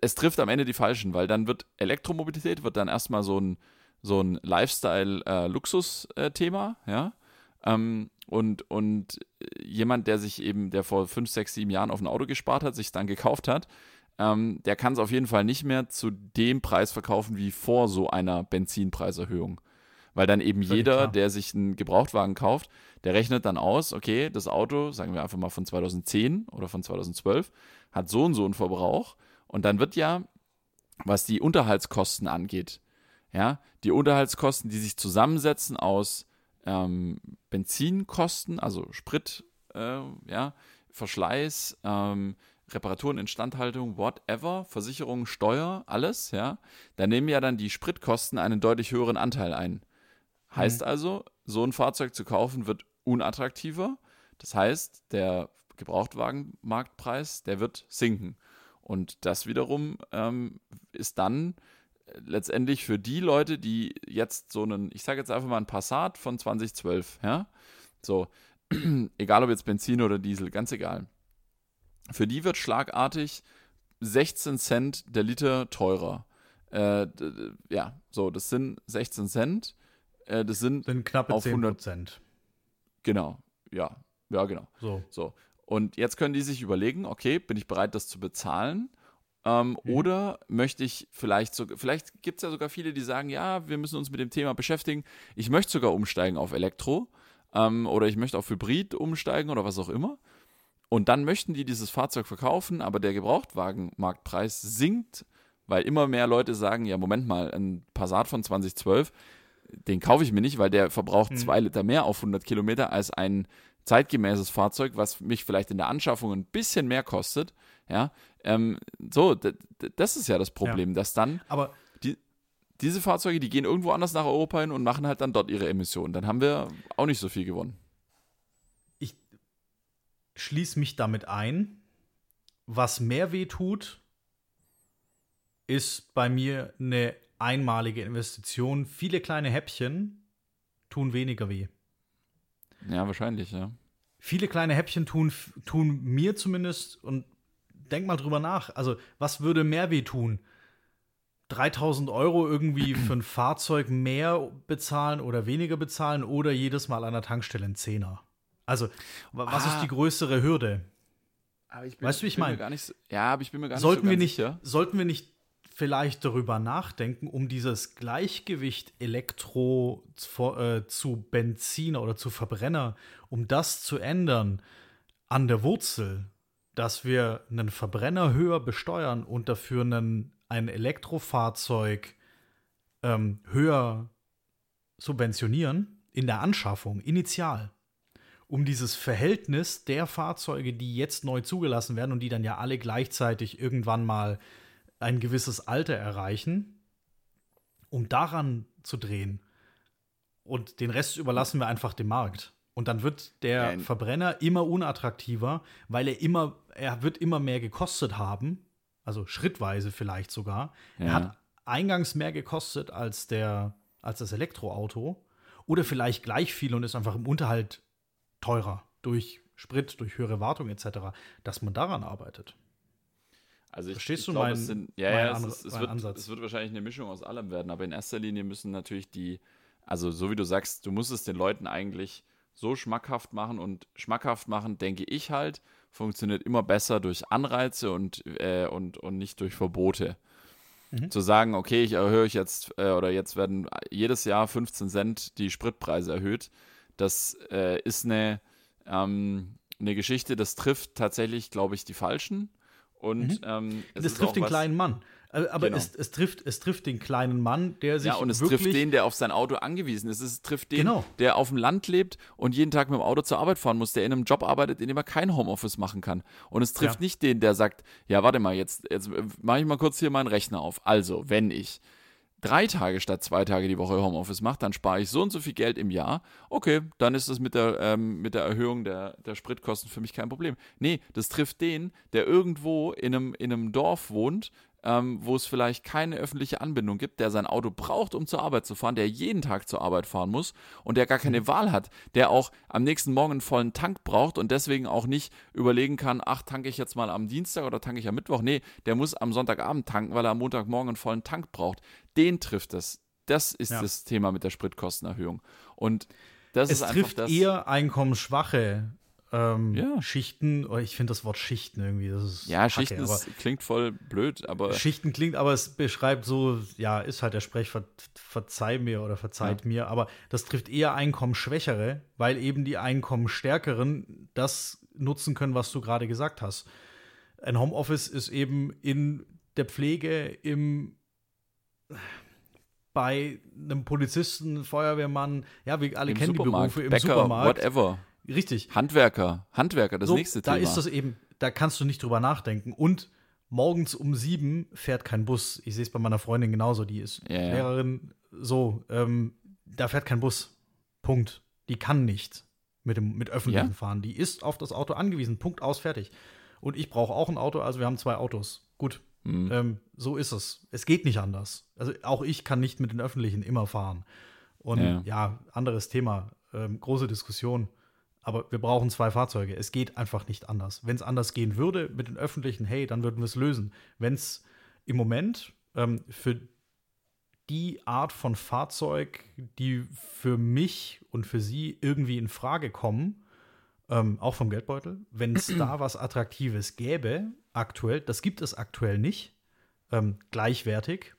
es trifft am Ende die Falschen, weil dann wird Elektromobilität wird dann erstmal so ein, so ein Lifestyle-Luxus-Thema, äh, ja. Ähm, und, und jemand, der sich eben, der vor fünf, sechs, sieben Jahren auf ein Auto gespart hat, sich dann gekauft hat, ähm, der kann es auf jeden Fall nicht mehr zu dem Preis verkaufen wie vor so einer Benzinpreiserhöhung. Weil dann eben Völlig jeder, klar. der sich einen Gebrauchtwagen kauft, der rechnet dann aus, okay, das Auto, sagen wir einfach mal von 2010 oder von 2012, hat so und so einen Verbrauch. Und dann wird ja, was die Unterhaltskosten angeht, ja, die Unterhaltskosten, die sich zusammensetzen aus ähm, Benzinkosten, also Sprit, äh, ja, Verschleiß, ähm, Reparaturen, Instandhaltung, whatever, Versicherung, Steuer, alles, ja, da nehmen ja dann die Spritkosten einen deutlich höheren Anteil ein. Heißt mhm. also, so ein Fahrzeug zu kaufen wird unattraktiver. Das heißt, der Gebrauchtwagenmarktpreis, der wird sinken. Und das wiederum ähm, ist dann letztendlich für die Leute, die jetzt so einen, ich sage jetzt einfach mal ein Passat von 2012, ja, so, [CLEARS THROAT] egal ob jetzt Benzin oder Diesel, ganz egal. Für die wird schlagartig 16 Cent der Liter teurer. Äh, ja, so, das sind 16 Cent. Äh, das sind, sind knappe auf 10 Prozent. Genau, ja, ja, genau. So. so. Und jetzt können die sich überlegen, okay, bin ich bereit, das zu bezahlen? Ähm, mhm. Oder möchte ich vielleicht sogar, vielleicht gibt es ja sogar viele, die sagen, ja, wir müssen uns mit dem Thema beschäftigen. Ich möchte sogar umsteigen auf Elektro ähm, oder ich möchte auf Hybrid umsteigen oder was auch immer. Und dann möchten die dieses Fahrzeug verkaufen, aber der Gebrauchtwagenmarktpreis sinkt, weil immer mehr Leute sagen, ja, Moment mal, ein Passat von 2012, den kaufe ich mir nicht, weil der verbraucht mhm. zwei Liter mehr auf 100 Kilometer als ein zeitgemäßes Fahrzeug, was mich vielleicht in der Anschaffung ein bisschen mehr kostet. Ja, ähm, so, das ist ja das Problem, ja. dass dann Aber die, diese Fahrzeuge, die gehen irgendwo anders nach Europa hin und machen halt dann dort ihre Emissionen. Dann haben wir auch nicht so viel gewonnen. Ich schließe mich damit ein. Was mehr weh tut, ist bei mir eine einmalige Investition. Viele kleine Häppchen tun weniger weh. Ja, wahrscheinlich, ja. Viele kleine Häppchen tun, tun mir zumindest und denk mal drüber nach. Also, was würde mehr wehtun? 3000 Euro irgendwie [CLEARS THROAT] für ein Fahrzeug mehr bezahlen oder weniger bezahlen oder jedes Mal an der Tankstelle ein Zehner? Also, was ah. ist die größere Hürde? Bin, weißt du, wie ich meine? Ja, aber ich bin mir gar nicht sollten so wir nicht, sicher. Sollten wir nicht vielleicht darüber nachdenken, um dieses Gleichgewicht Elektro zu, äh, zu Benzin oder zu Verbrenner, um das zu ändern an der Wurzel, dass wir einen Verbrenner höher besteuern und dafür einen, ein Elektrofahrzeug ähm, höher subventionieren in der Anschaffung, initial, um dieses Verhältnis der Fahrzeuge, die jetzt neu zugelassen werden und die dann ja alle gleichzeitig irgendwann mal ein gewisses Alter erreichen, um daran zu drehen. Und den Rest überlassen wir einfach dem Markt. Und dann wird der. Verbrenner immer unattraktiver, weil er immer, er wird immer mehr gekostet haben, also schrittweise vielleicht sogar. Er Ja. hat eingangs mehr gekostet als der, als das Elektroauto oder vielleicht gleich viel und ist einfach im Unterhalt teurer durch Sprit, durch höhere Wartung etc., dass man daran arbeitet. Also ich, Verstehst ich du glaub, meinen- es sind, ja, ja, es, ist, es, wird, Ansatz? es wird wahrscheinlich eine Mischung aus allem werden, aber in erster Linie müssen natürlich die, also so wie du sagst, du musst es den Leuten eigentlich so schmackhaft machen und schmackhaft machen, denke ich halt, funktioniert immer besser durch Anreize und, äh, und, und nicht durch Verbote. Mhm. Zu sagen, okay, ich erhöhe ich jetzt, äh, oder jetzt werden jedes Jahr 15 Cent die Spritpreise erhöht, das äh, ist eine, ähm, eine Geschichte, das trifft tatsächlich, glaube ich, die Falschen. Und ähm, es das trifft den was- kleinen Mann. Äh, Aber Genau. es, es, trifft, es trifft den kleinen Mann, der sich Ja, und es wirklich trifft den, der auf sein Auto angewiesen ist. Es trifft den, Genau. der auf dem Land lebt und jeden Tag mit dem Auto zur Arbeit fahren muss, der in einem Job arbeitet, in dem er kein Homeoffice machen kann. Und es trifft Ja. nicht den, der sagt, ja, warte mal, jetzt, jetzt mache ich mal kurz hier meinen Rechner auf. Also, wenn ich drei Tage statt zwei Tage die Woche Homeoffice mache, dann spare ich so und so viel Geld im Jahr. Okay, dann ist das mit der, ähm, mit der Erhöhung der, der Spritkosten für mich kein Problem. Nee, das trifft den, der irgendwo in einem, in einem Dorf wohnt, ähm, wo es vielleicht keine öffentliche Anbindung gibt, der sein Auto braucht, um zur Arbeit zu fahren, der jeden Tag zur Arbeit fahren muss und der gar keine Wahl hat, der auch am nächsten Morgen einen vollen Tank braucht und deswegen auch nicht überlegen kann, ach, tanke ich jetzt mal am Dienstag oder tanke ich am Mittwoch. Nee, der muss am Sonntagabend tanken, weil er am Montagmorgen einen vollen Tank braucht. Den trifft es. Das ist Ja. das Thema mit der Spritkostenerhöhung. Und das es ist einfach trifft das. eher einkommensschwache ähm, Ja. Schichten. Oh, ich finde das Wort Schichten irgendwie. Das ist ja, Kacke, Schichten ist, klingt voll blöd, aber Schichten klingt, aber es beschreibt so, ja, ist halt der Sprech, ver, verzeih mir oder verzeiht mir, aber das trifft eher Einkommensschwächere, weil eben die Einkommensstärkeren das nutzen können, was du gerade gesagt hast. Ein Homeoffice ist eben in der Pflege, im bei einem Polizisten, Feuerwehrmann, ja, wir alle im kennen Supermarkt, die Berufe im Bäcker, Supermarkt. whatever. Richtig. Handwerker, Handwerker, das So, nächste da Thema. ist das eben, da kannst du nicht drüber nachdenken. Und morgens um sieben fährt kein Bus. Ich sehe es bei meiner Freundin genauso, die ist Ja, ja. Lehrerin. So, ähm, da fährt kein Bus. Punkt. Die kann nicht mit dem mit öffentlichen Ja. fahren. Die ist auf das Auto angewiesen. Punkt aus, fertig. Und ich brauche auch ein Auto, also wir haben zwei Autos. Gut. Mhm. Ähm, so ist es. Es geht nicht anders. Also auch ich kann nicht mit den öffentlichen immer fahren. Und Ja. ja, anderes Thema, ähm, große Diskussion. Aber wir brauchen zwei Fahrzeuge. Es geht einfach nicht anders. Wenn es anders gehen würde mit den öffentlichen, hey, dann würden wir es lösen. Wenn es im Moment ähm, für die Art von Fahrzeug, die für mich und für Sie irgendwie in Frage kommen, ähm, auch vom Geldbeutel, wenn es [CLEARS THROAT] da was Attraktives gäbe, aktuell, das gibt es aktuell nicht, ähm, gleichwertig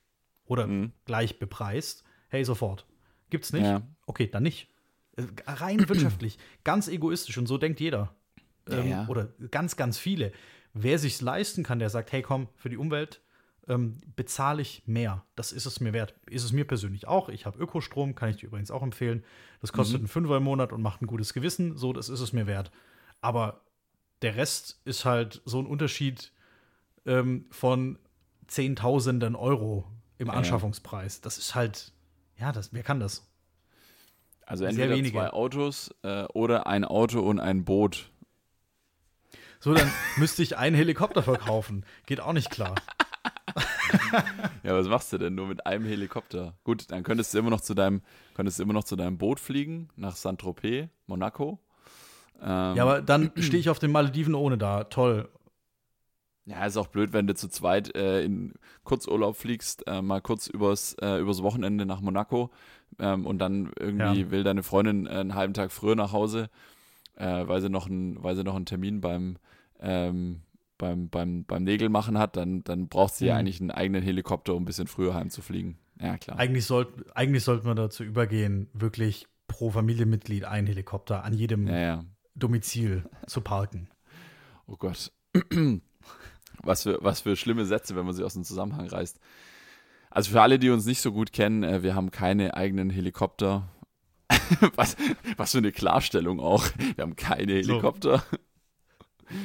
oder Mhm. gleich bepreist, hey, sofort. Gibt's nicht? Ja. Okay, dann nicht. Äh, Rein [CLEARS THROAT] wirtschaftlich, ganz egoistisch und so denkt jeder. Ja, Ähm, ja. Oder ganz, ganz viele. Wer sich's leisten kann, der sagt, hey komm, für die Umwelt ähm, bezahle ich mehr. Das ist es mir wert. Ist es mir persönlich auch. Ich habe Ökostrom, kann ich dir übrigens auch empfehlen. Das kostet einen Fünfer im Monat und macht ein gutes Gewissen. So, das ist es mir wert. Aber der Rest ist halt so ein Unterschied ähm, von Zehntausenden Euro im Ja. Anschaffungspreis. Das ist halt, ja, das, wer kann das? Also entweder zwei Autos äh, oder ein Auto und ein Boot. So, dann [LAUGHS] müsste ich einen Helikopter verkaufen. Geht auch nicht klar. [LAUGHS] Ja, was machst du denn nur mit einem Helikopter? Gut, dann könntest du immer noch zu deinem, könntest du immer noch zu deinem Boot fliegen, nach Saint-Tropez, Monaco. Ähm, Ja, aber dann [CLEARS THROAT] stehe ich auf den Malediven ohne da. Toll. Ja, ist auch blöd, wenn du zu zweit äh, in Kurzurlaub fliegst, äh, mal kurz übers, äh, übers Wochenende nach Monaco ähm, und dann irgendwie Ja. will deine Freundin äh, einen halben Tag früher nach Hause, äh, weil, sie noch ein, weil sie noch einen Termin beim, ähm, beim, beim, beim Nägelmachen hat, dann, dann braucht sie ja Mhm. eigentlich einen eigenen Helikopter, um ein bisschen früher heimzufliegen. Ja, klar. Eigentlich, sollt, eigentlich sollten wir dazu übergehen, wirklich pro Familienmitglied einen Helikopter an jedem Ja, ja. Domizil zu parken. Oh Gott. Was für, was für schlimme Sätze, wenn man sie aus dem Zusammenhang reißt. Also für alle, die uns nicht so gut kennen, äh, wir haben keine eigenen Helikopter. [LAUGHS] was, was für eine Klarstellung auch. Wir haben keine Helikopter. So.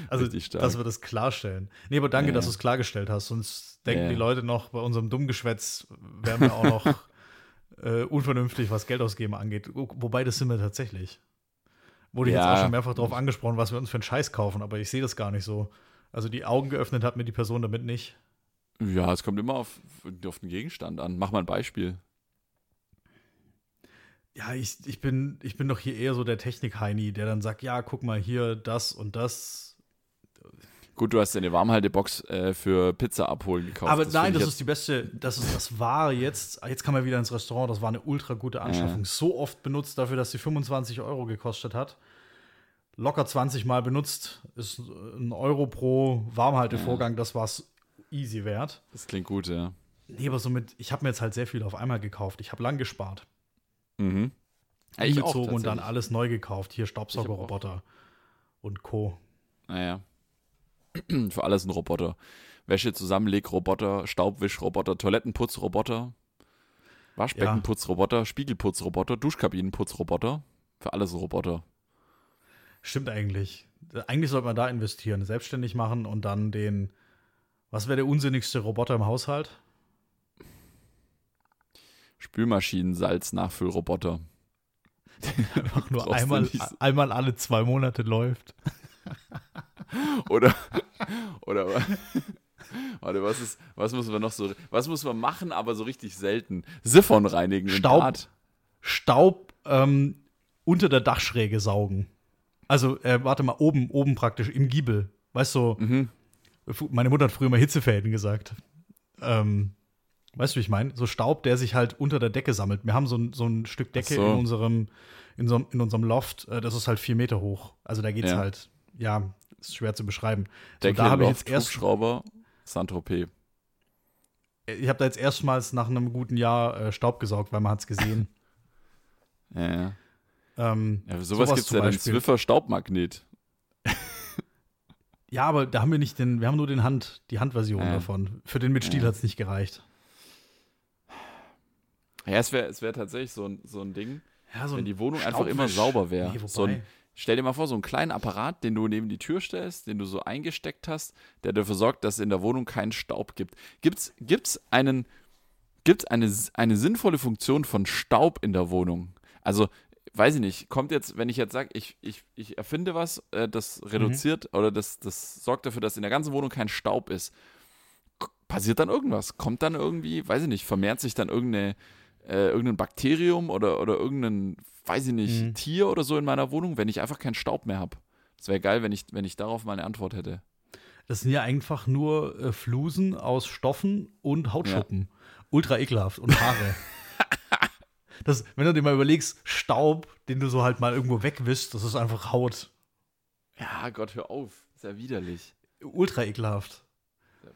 Also, dass wir das klarstellen. Nee, aber danke, ja, dass du es klargestellt hast. Sonst denken ja. die Leute noch, bei unserem Dummgeschwätz wären wir auch noch [LAUGHS] äh, unvernünftig, was Geld ausgeben angeht. Wobei, das sind wir tatsächlich. Wurde ja. jetzt auch schon mehrfach darauf angesprochen, was wir uns für einen Scheiß kaufen, aber ich sehe das gar nicht so. Also die Augen geöffnet hat mir die Person damit nicht. Ja, es kommt immer auf, auf den Gegenstand an. Mach mal ein Beispiel. Ja, ich, ich, bin, ich bin doch hier eher so der Technik-Heini, der dann sagt, ja, guck mal hier, das und das. Gut, du hast eine Warmhaltebox äh, für Pizza abholen gekauft. Aber das nein, das ist die beste, das ist, das war jetzt, jetzt kann man wieder ins Restaurant, das war eine ultra gute Anschaffung. Ja. So oft benutzt dafür, dass sie 25 Euro gekostet hat. Locker 20 Mal benutzt, ist ein Euro pro Warmhaltevorgang, ja. das war's easy wert. Das klingt gut, ja. Nee, aber somit, ich habe mir jetzt halt sehr viel auf einmal gekauft. Ich habe lang gespart. Mhm. Ja, ich auch, und dann alles neu gekauft. Hier Staubsaugerroboter und Co. Naja. [CLEARS THROAT] Für alles ein Roboter. Wäsche zusammenlegroboter, Staubwischroboter, Toilettenputzroboter, Waschbeckenputzroboter, ja. Spiegelputzroboter, Duschkabinenputzroboter. Für alles ein Roboter. Stimmt eigentlich. Eigentlich sollte man da investieren, selbstständig machen und dann den. Was wäre der unsinnigste Roboter im Haushalt? Spülmaschinen-Salz-Nachfüllroboter. [LAUGHS] Einfach nur einmal, einmal alle zwei Monate läuft. [LAUGHS] oder, oder, warte, was ist, was muss man noch so, was muss man machen, aber so richtig selten? Siphon reinigen. Staub, Staub ähm, unter der Dachschräge saugen. Also, äh, warte mal, oben, oben praktisch, im Giebel. Weißt du, mhm. meine Mutter hat früher mal Hitzefäden gesagt. Ähm, weißt du, wie ich meine? So Staub, der sich halt unter der Decke sammelt. Wir haben so ein, so ein Stück Decke so. in unserem, in, so, in unserem Loft, äh, das ist halt vier Meter hoch. Also da geht's ja. halt, ja, ist schwer zu beschreiben. So, da habe ich jetzt erst Schrauber Saint-Tropez. Ich habe da jetzt erstmals nach einem guten Jahr äh, Staub gesaugt, weil man hat es gesehen. [LAUGHS] ja. Ähm, ja, sowas, sowas gibt es ja den Zwiffer Staubmagnet. [LAUGHS] ja, aber da haben wir nicht den, wir haben nur den Hand, die Handversion ja. davon. Für den mit Stiel ja. hat es nicht gereicht. Ja, es wäre es wär tatsächlich so ein, so ein Ding, ja, so wenn die Wohnung einfach immer sauber wäre. Nee, so stell dir mal vor, so einen kleinen Apparat, den du neben die Tür stellst, den du so eingesteckt hast, der dafür sorgt, dass es in der Wohnung keinen Staub gibt. Gibt's, gibt's einen, gibt's eine, eine sinnvolle Funktion von Staub in der Wohnung? Also, weiß ich nicht, kommt jetzt, wenn ich jetzt sage, ich, ich, ich erfinde was, äh, das reduziert mhm. oder das, das sorgt dafür, dass in der ganzen Wohnung kein Staub ist, passiert dann irgendwas? Kommt dann irgendwie, weiß ich nicht, vermehrt sich dann irgendeine äh, irgendein Bakterium oder, oder irgendein, weiß ich nicht, mhm. Tier oder so in meiner Wohnung, wenn ich einfach keinen Staub mehr habe. Das wäre geil, wenn ich, wenn ich darauf mal eine Antwort hätte. Das sind ja einfach nur äh, Flusen aus Stoffen und Hautschuppen. Ja. Ultra ekelhaft und Haare. [LAUGHS] das, wenn du dir mal überlegst, Staub, den du so halt mal irgendwo wegwischst, das ist einfach Haut. Ja, Gott, hör auf. ist ja widerlich. Ultra ekelhaft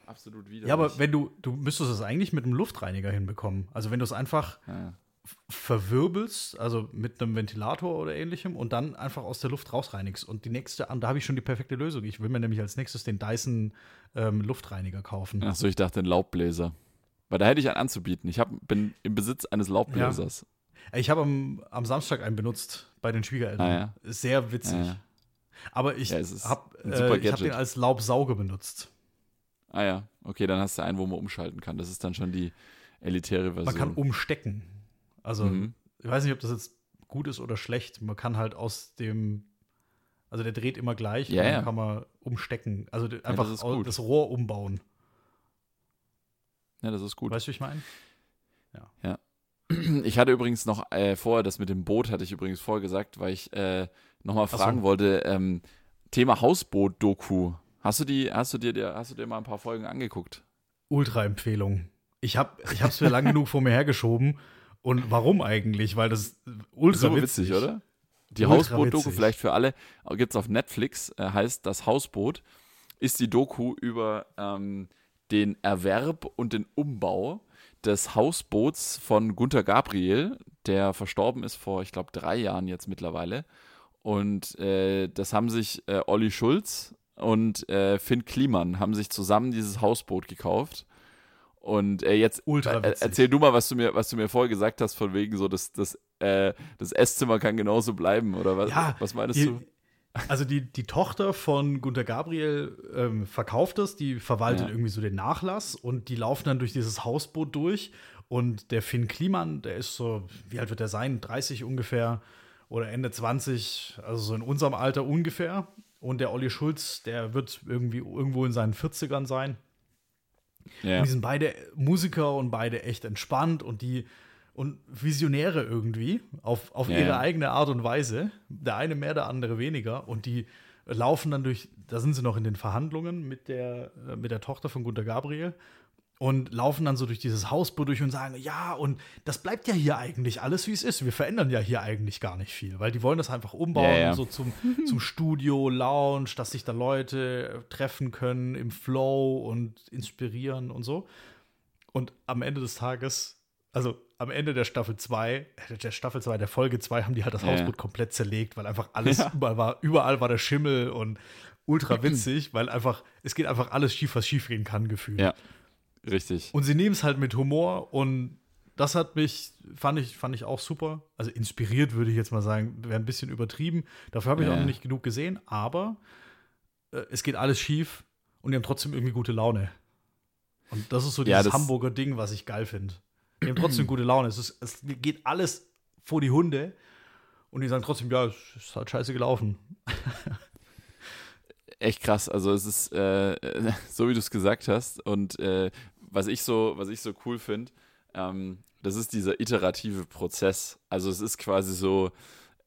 absolut widerlich. Ja, aber wenn du, du müsstest es eigentlich mit einem Luftreiniger hinbekommen. Also wenn du es einfach ja. verwirbelst, also mit einem Ventilator oder ähnlichem und dann einfach aus der Luft rausreinigst. Und die nächste, da habe ich schon die perfekte Lösung. Ich will mir nämlich als nächstes den Dyson ähm, Luftreiniger kaufen. Achso, ich dachte den Laubbläser. Weil da hätte ich einen anzubieten. Ich hab, bin im Besitz eines Laubbläsers. Ich habe am, am, Samstag einen benutzt bei den Schwiegereltern. Ah, ja. Sehr witzig. Ja, Aber ich habe äh, hab den als Laubsauger benutzt. Ah ja, okay, dann hast du einen, wo man umschalten kann. Das ist dann schon die elitäre Version. Man kann umstecken. Also, mhm. ich weiß nicht, ob das jetzt gut ist oder schlecht. Man kann halt aus dem, also der dreht immer gleich ja, und dann ja. kann man umstecken. Also einfach ja, das, das, Rohr umbauen. Ja, das ist gut. Weißt du, wie ich meine? Ja. ja. [CLEARS THROAT] Ich hatte übrigens noch äh, vorher, das mit dem Boot hatte ich übrigens vorher gesagt, weil ich äh, nochmal fragen so. wollte, ähm, Thema Hausboot-Doku. Hast du die, hast du dir, hast du dir mal ein paar Folgen angeguckt? Ultra-Empfehlung. Ich habe ich es mir lang genug vor mir hergeschoben. Und warum eigentlich? Weil das ultra so witzig, witzig oder? Die Hausboot-Doku, vielleicht für alle, gibt es auf Netflix, äh, heißt Das Hausboot, ist die Doku über ähm, den Erwerb und den Umbau des Hausboots von Gunther Gabriel, der verstorben ist vor, ich glaube, drei Jahren jetzt mittlerweile. Und äh, das haben sich äh, Olli Schulz und äh, Finn Kliman haben sich zusammen dieses Hausboot gekauft. Und äh, jetzt äh, erzähl du mal, was du mir, was du mir vorher gesagt hast, von wegen so, dass das, äh, das Esszimmer kann genauso bleiben, oder was? Ja, was meinst du? Also die, die Tochter von Gunter Gabriel ähm, verkauft es, die verwaltet Ja. irgendwie so den Nachlass und die laufen dann durch dieses Hausboot durch. Und der Finn Kliman, der ist so, wie alt wird der sein? 30 ungefähr oder Ende 20, also so in unserem Alter ungefähr. Und der Olli Schulz, der wird irgendwie irgendwo in seinen 40ern sein. Ja. Und die sind beide Musiker und beide echt entspannt und die und Visionäre irgendwie auf, auf Ja, ihre ja. eigene Art und Weise. Der eine mehr, der andere weniger. Und die laufen dann durch, da sind sie noch in den Verhandlungen mit der, äh, mit der Tochter von Gunter Gabriel und laufen dann so durch dieses Hausboot durch und sagen, ja, und das bleibt ja hier eigentlich alles, wie es ist. Wir verändern ja hier eigentlich gar nicht viel, weil die wollen das einfach umbauen, Ja, ja. so zum, zum Studio, Lounge, dass sich da Leute treffen können im Flow und inspirieren und so. Und am Ende des Tages, also am Ende der Staffel 2, der Staffel 2, der Folge 2, haben die halt das Ja. Hausboot komplett zerlegt, weil einfach alles [LAUGHS] Ja. überall war, überall war der Schimmel und ultra [CLEARS THROAT] witzig, weil einfach, es geht einfach alles schief, was schief gehen kann, gefühlt. Ja. Richtig. Und sie nehmen es halt mit Humor und das hat mich, fand ich, fand ich auch super. Also inspiriert würde ich jetzt mal sagen, wäre ein bisschen übertrieben. Dafür habe ich Ja. auch noch nicht genug gesehen, aber äh, es geht alles schief und die haben trotzdem irgendwie gute Laune. Und das ist so Ja, dieses das- Hamburger Ding, was ich geil finde. Die haben trotzdem [CLEARS THROAT] gute Laune. Es, ist, es geht alles vor die Hunde und die sagen trotzdem, ja, es ist halt scheiße gelaufen. [LAUGHS] echt krass. Also es ist äh, [LAUGHS] so, wie du es gesagt hast. Und äh, was ich so, was ich so cool finde, ähm, das ist dieser iterative Prozess. Also es ist quasi so,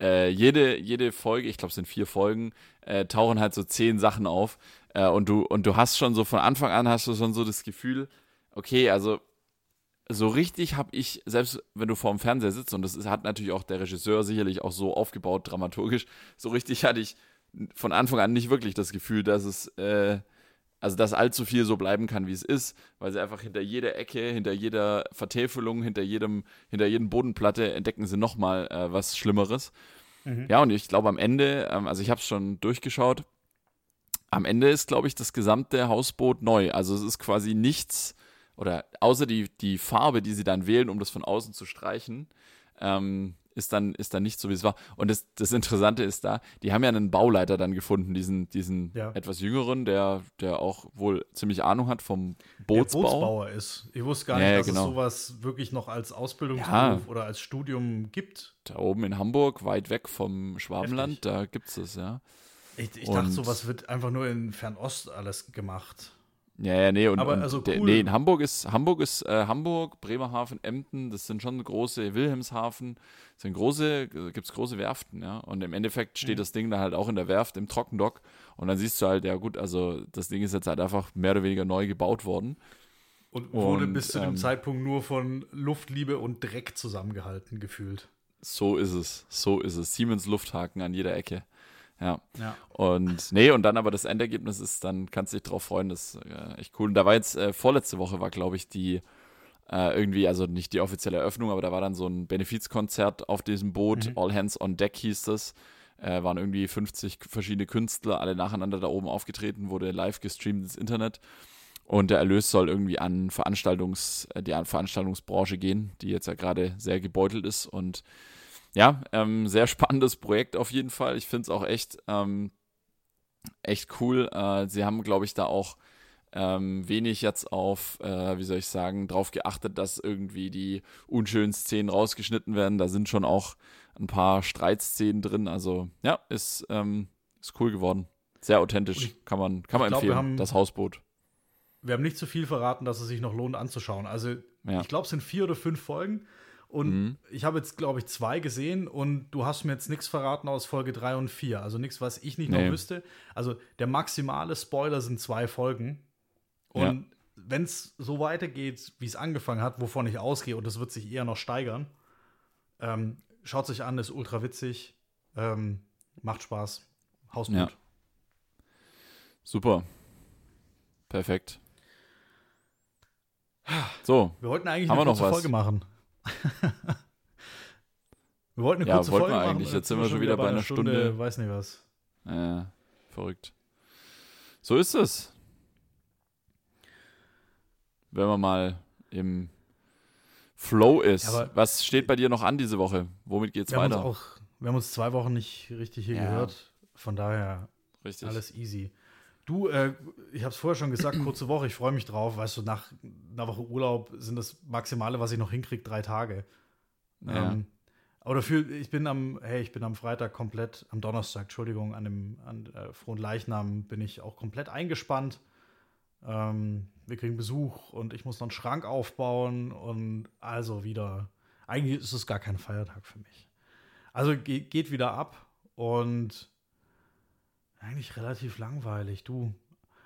äh, jede, jede Folge, ich glaube es sind vier Folgen, äh, tauchen halt so zehn Sachen auf. Äh, und du, und du hast schon so von Anfang an hast du schon so das Gefühl, okay, also so richtig habe ich, selbst wenn du vor dem Fernseher sitzt, und das ist, hat natürlich auch der Regisseur sicherlich auch so aufgebaut, dramaturgisch, so richtig hatte ich von Anfang an nicht wirklich das Gefühl, dass es, äh, also dass allzu viel so bleiben kann, wie es ist, weil sie einfach hinter jeder Ecke, hinter jeder Vertäfelung, hinter jedem, hinter jedem Bodenplatte entdecken sie nochmal äh, was Schlimmeres. Ja, und ich glaube am Ende, ähm, also ich habe es schon durchgeschaut, am Ende ist, glaube ich, das gesamte Hausboot neu. Also es ist quasi nichts, oder außer die, die Farbe, die sie dann wählen, um das von außen zu streichen, ähm, ist dann, ist dann nicht so, wie es war. Und das, das Interessante ist da, die haben ja einen Bauleiter dann gefunden, diesen, diesen Ja. etwas jüngeren, der, der auch wohl ziemlich Ahnung hat vom Der Bootsbau. Bootsbauer ist. Ich wusste gar Ja, nicht, dass genau. es sowas wirklich noch als Ausbildungsberuf Ja. oder als Studium gibt. Da oben in Hamburg, weit weg vom Schwabenland, Heftig. da gibt es es, ja. Ich, ich dachte, sowas wird einfach nur in Fernost alles gemacht. Ja, ja, nee, und, Aber und also der, cool. nee, in Hamburg ist, Hamburg ist, äh, Hamburg, Bremerhaven, Emden, das sind schon große, Wilhelmshaven, sind große, gibt es große Werften, ja. Und im Endeffekt steht Mhm. das Ding dann halt auch in der Werft, im Trockendock. Und dann siehst du halt, ja gut, also das Ding ist jetzt halt einfach mehr oder weniger neu gebaut worden. Und wurde Und, bis zu dem ähm, Zeitpunkt nur von Luftliebe und Dreck zusammengehalten gefühlt. So ist es, so ist es. Siemens Lufthaken an jeder Ecke. Ja. Ja. Und nee, und dann aber das Endergebnis ist, dann kannst du dich drauf freuen, das ist äh, echt cool. Und da war jetzt, äh, vorletzte Woche war, glaube ich, die äh, irgendwie, also nicht die offizielle Eröffnung, aber da war dann so ein Benefizkonzert auf diesem Boot, Mhm. All Hands on Deck hieß das. Äh, waren irgendwie 50 verschiedene Künstler, alle nacheinander da oben aufgetreten, wurde live gestreamt ins Internet. Und der Erlös soll irgendwie an Veranstaltungs, äh, die an Veranstaltungsbranche gehen, die jetzt ja gerade sehr gebeutelt ist. Und ja, ähm, sehr spannendes Projekt auf jeden Fall. Ich finde es auch echt, ähm, echt cool. Äh, sie haben, glaube ich, da auch ähm, wenig jetzt auf, äh, wie soll ich sagen, drauf geachtet, dass irgendwie die unschönen Szenen rausgeschnitten werden. Da sind schon auch ein paar Streitszenen drin. Also ja, ist, ähm, ist cool geworden. Sehr authentisch. Kann man, kann man glaub, empfehlen. haben- das Hausboot. Wir haben nicht zu viel verraten, dass es sich noch lohnt anzuschauen. Also, Ja. ich glaube, es sind vier oder fünf Folgen. Und Mhm. ich habe jetzt, glaube ich, zwei gesehen und du hast mir jetzt nichts verraten aus Folge drei und vier. Also nichts, was ich nicht Nee. noch wüsste. Also der maximale Spoiler sind zwei Folgen. Ja. Und wenn es so weitergeht, wie es angefangen hat, wovon ich ausgehe, und das wird sich eher noch steigern, ähm, schaut sich an, ist ultra witzig, ähm, macht Spaß, Hausboot. Ja. Super. Perfekt. So, Wir wollten eigentlich Haben eine wir noch was? Folge machen. [LAUGHS] wir wollten eine Ja, kurze wollten Folge wir machen. eigentlich. Jetzt sind wir schon wieder bei einer Stunde. Weiß nicht was. äh, verrückt. So ist es. Wenn wir mal im Flow ist. Ja, Was steht bei dir noch an diese Woche? Womit geht's wir weiter? Haben auch, wir haben uns zwei Wochen nicht richtig hier Ja. gehört. Von daher Richtig. alles easy. Du, äh, ich habe es vorher schon gesagt, kurze Woche, ich freue mich drauf. Weißt du, nach einer Woche Urlaub sind das Maximale, was ich noch hinkriege, drei Tage. Ja. Ähm, aber dafür, ich bin am, hey, ich bin am Freitag komplett, am Donnerstag, Entschuldigung, an dem an, äh, Frohen Leichnam bin ich auch komplett eingespannt. Ähm, wir kriegen Besuch und ich muss noch einen Schrank aufbauen und also wieder. Eigentlich ist es gar kein Feiertag für mich. Also ge geht wieder ab und eigentlich relativ langweilig, du.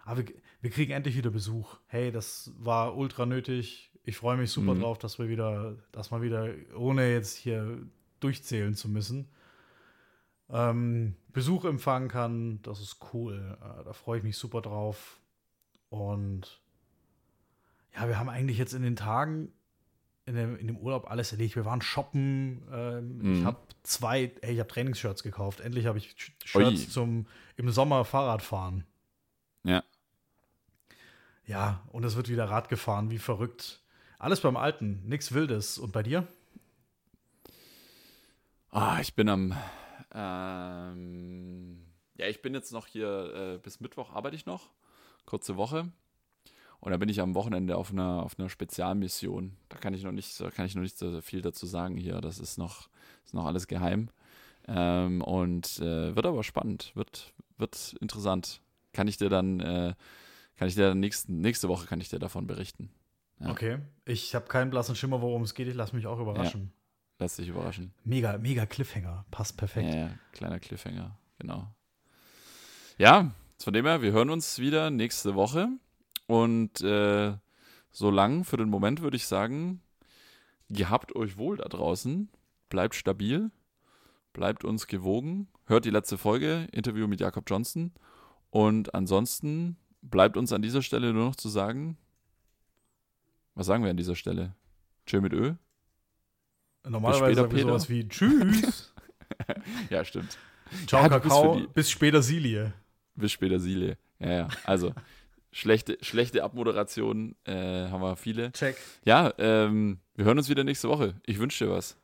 Aber wir, wir kriegen endlich wieder Besuch. Hey, das war ultra nötig. Ich freue mich super Mhm. drauf, dass wir wieder, dass wir wieder, ohne jetzt hier durchzählen zu müssen, ähm, Besuch empfangen kann. Das ist cool. Äh, da freue ich mich super drauf. Und ja, wir haben eigentlich jetzt in den Tagen in dem, in dem Urlaub alles erledigt. Wir waren shoppen. Ähm, Ich Mhm. habe zwei, ey, ich habe Trainingsshirts gekauft. Endlich habe ich Sh- Ui. Shirts zum im Sommer Fahrrad fahren. Ja. Ja, und es wird wieder Rad gefahren, wie verrückt. Alles beim Alten, nichts Wildes. Und bei dir? Ah, ich bin am. Ähm, ja, ich bin jetzt noch hier, äh, bis Mittwoch arbeite ich noch. Kurze Woche. Und dann bin ich am Wochenende auf einer, auf einer Spezialmission. Da kann ich noch nicht, da kann ich noch nicht so viel dazu sagen hier. Das ist noch, ist noch alles geheim. Ähm, und äh, wird aber spannend, wird, wird interessant. Kann ich dir dann, äh, kann ich dir dann nächsten, nächste Woche kann ich dir davon berichten. Ja. Okay. Ich habe keinen blassen Schimmer, worum es geht. Ich lasse mich auch überraschen. Lass dich überraschen. Mega, mega Cliffhanger. Passt perfekt. Ja, ja, kleiner Cliffhanger, genau. Ja, von dem her, wir hören uns wieder nächste Woche. Und äh, so lang für den Moment würde ich sagen, gehabt euch wohl da draußen, bleibt stabil, bleibt uns gewogen, hört die letzte Folge, Interview mit Jakob Johnson. Und ansonsten bleibt uns an dieser Stelle nur noch zu sagen, was sagen wir an dieser Stelle? Tschö mit Ö? Normalerweise später, sagen wir sowas wie Tschüss. [LAUGHS] Ja, stimmt. Ciao, Ja, Kakao. Bis später, Silie. Bis später, Silie. Ja, ja. Also, schlechte, schlechte Abmoderation äh, haben wir viele. Check. Ja, ähm, wir hören uns wieder nächste Woche. Ich wünsche dir was.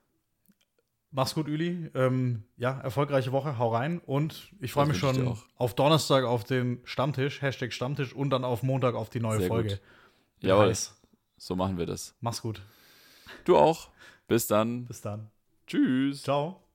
Mach's gut, Üli. Ähm, ja, erfolgreiche Woche. Hau rein. Und ich freue mich schon auf Donnerstag auf den Stammtisch, Hashtag Stammtisch und dann auf Montag auf die neue Sehr Folge. Jawohl, heiß. so machen wir das. Mach's gut. Du auch. Bis dann. Bis dann. Tschüss. Ciao.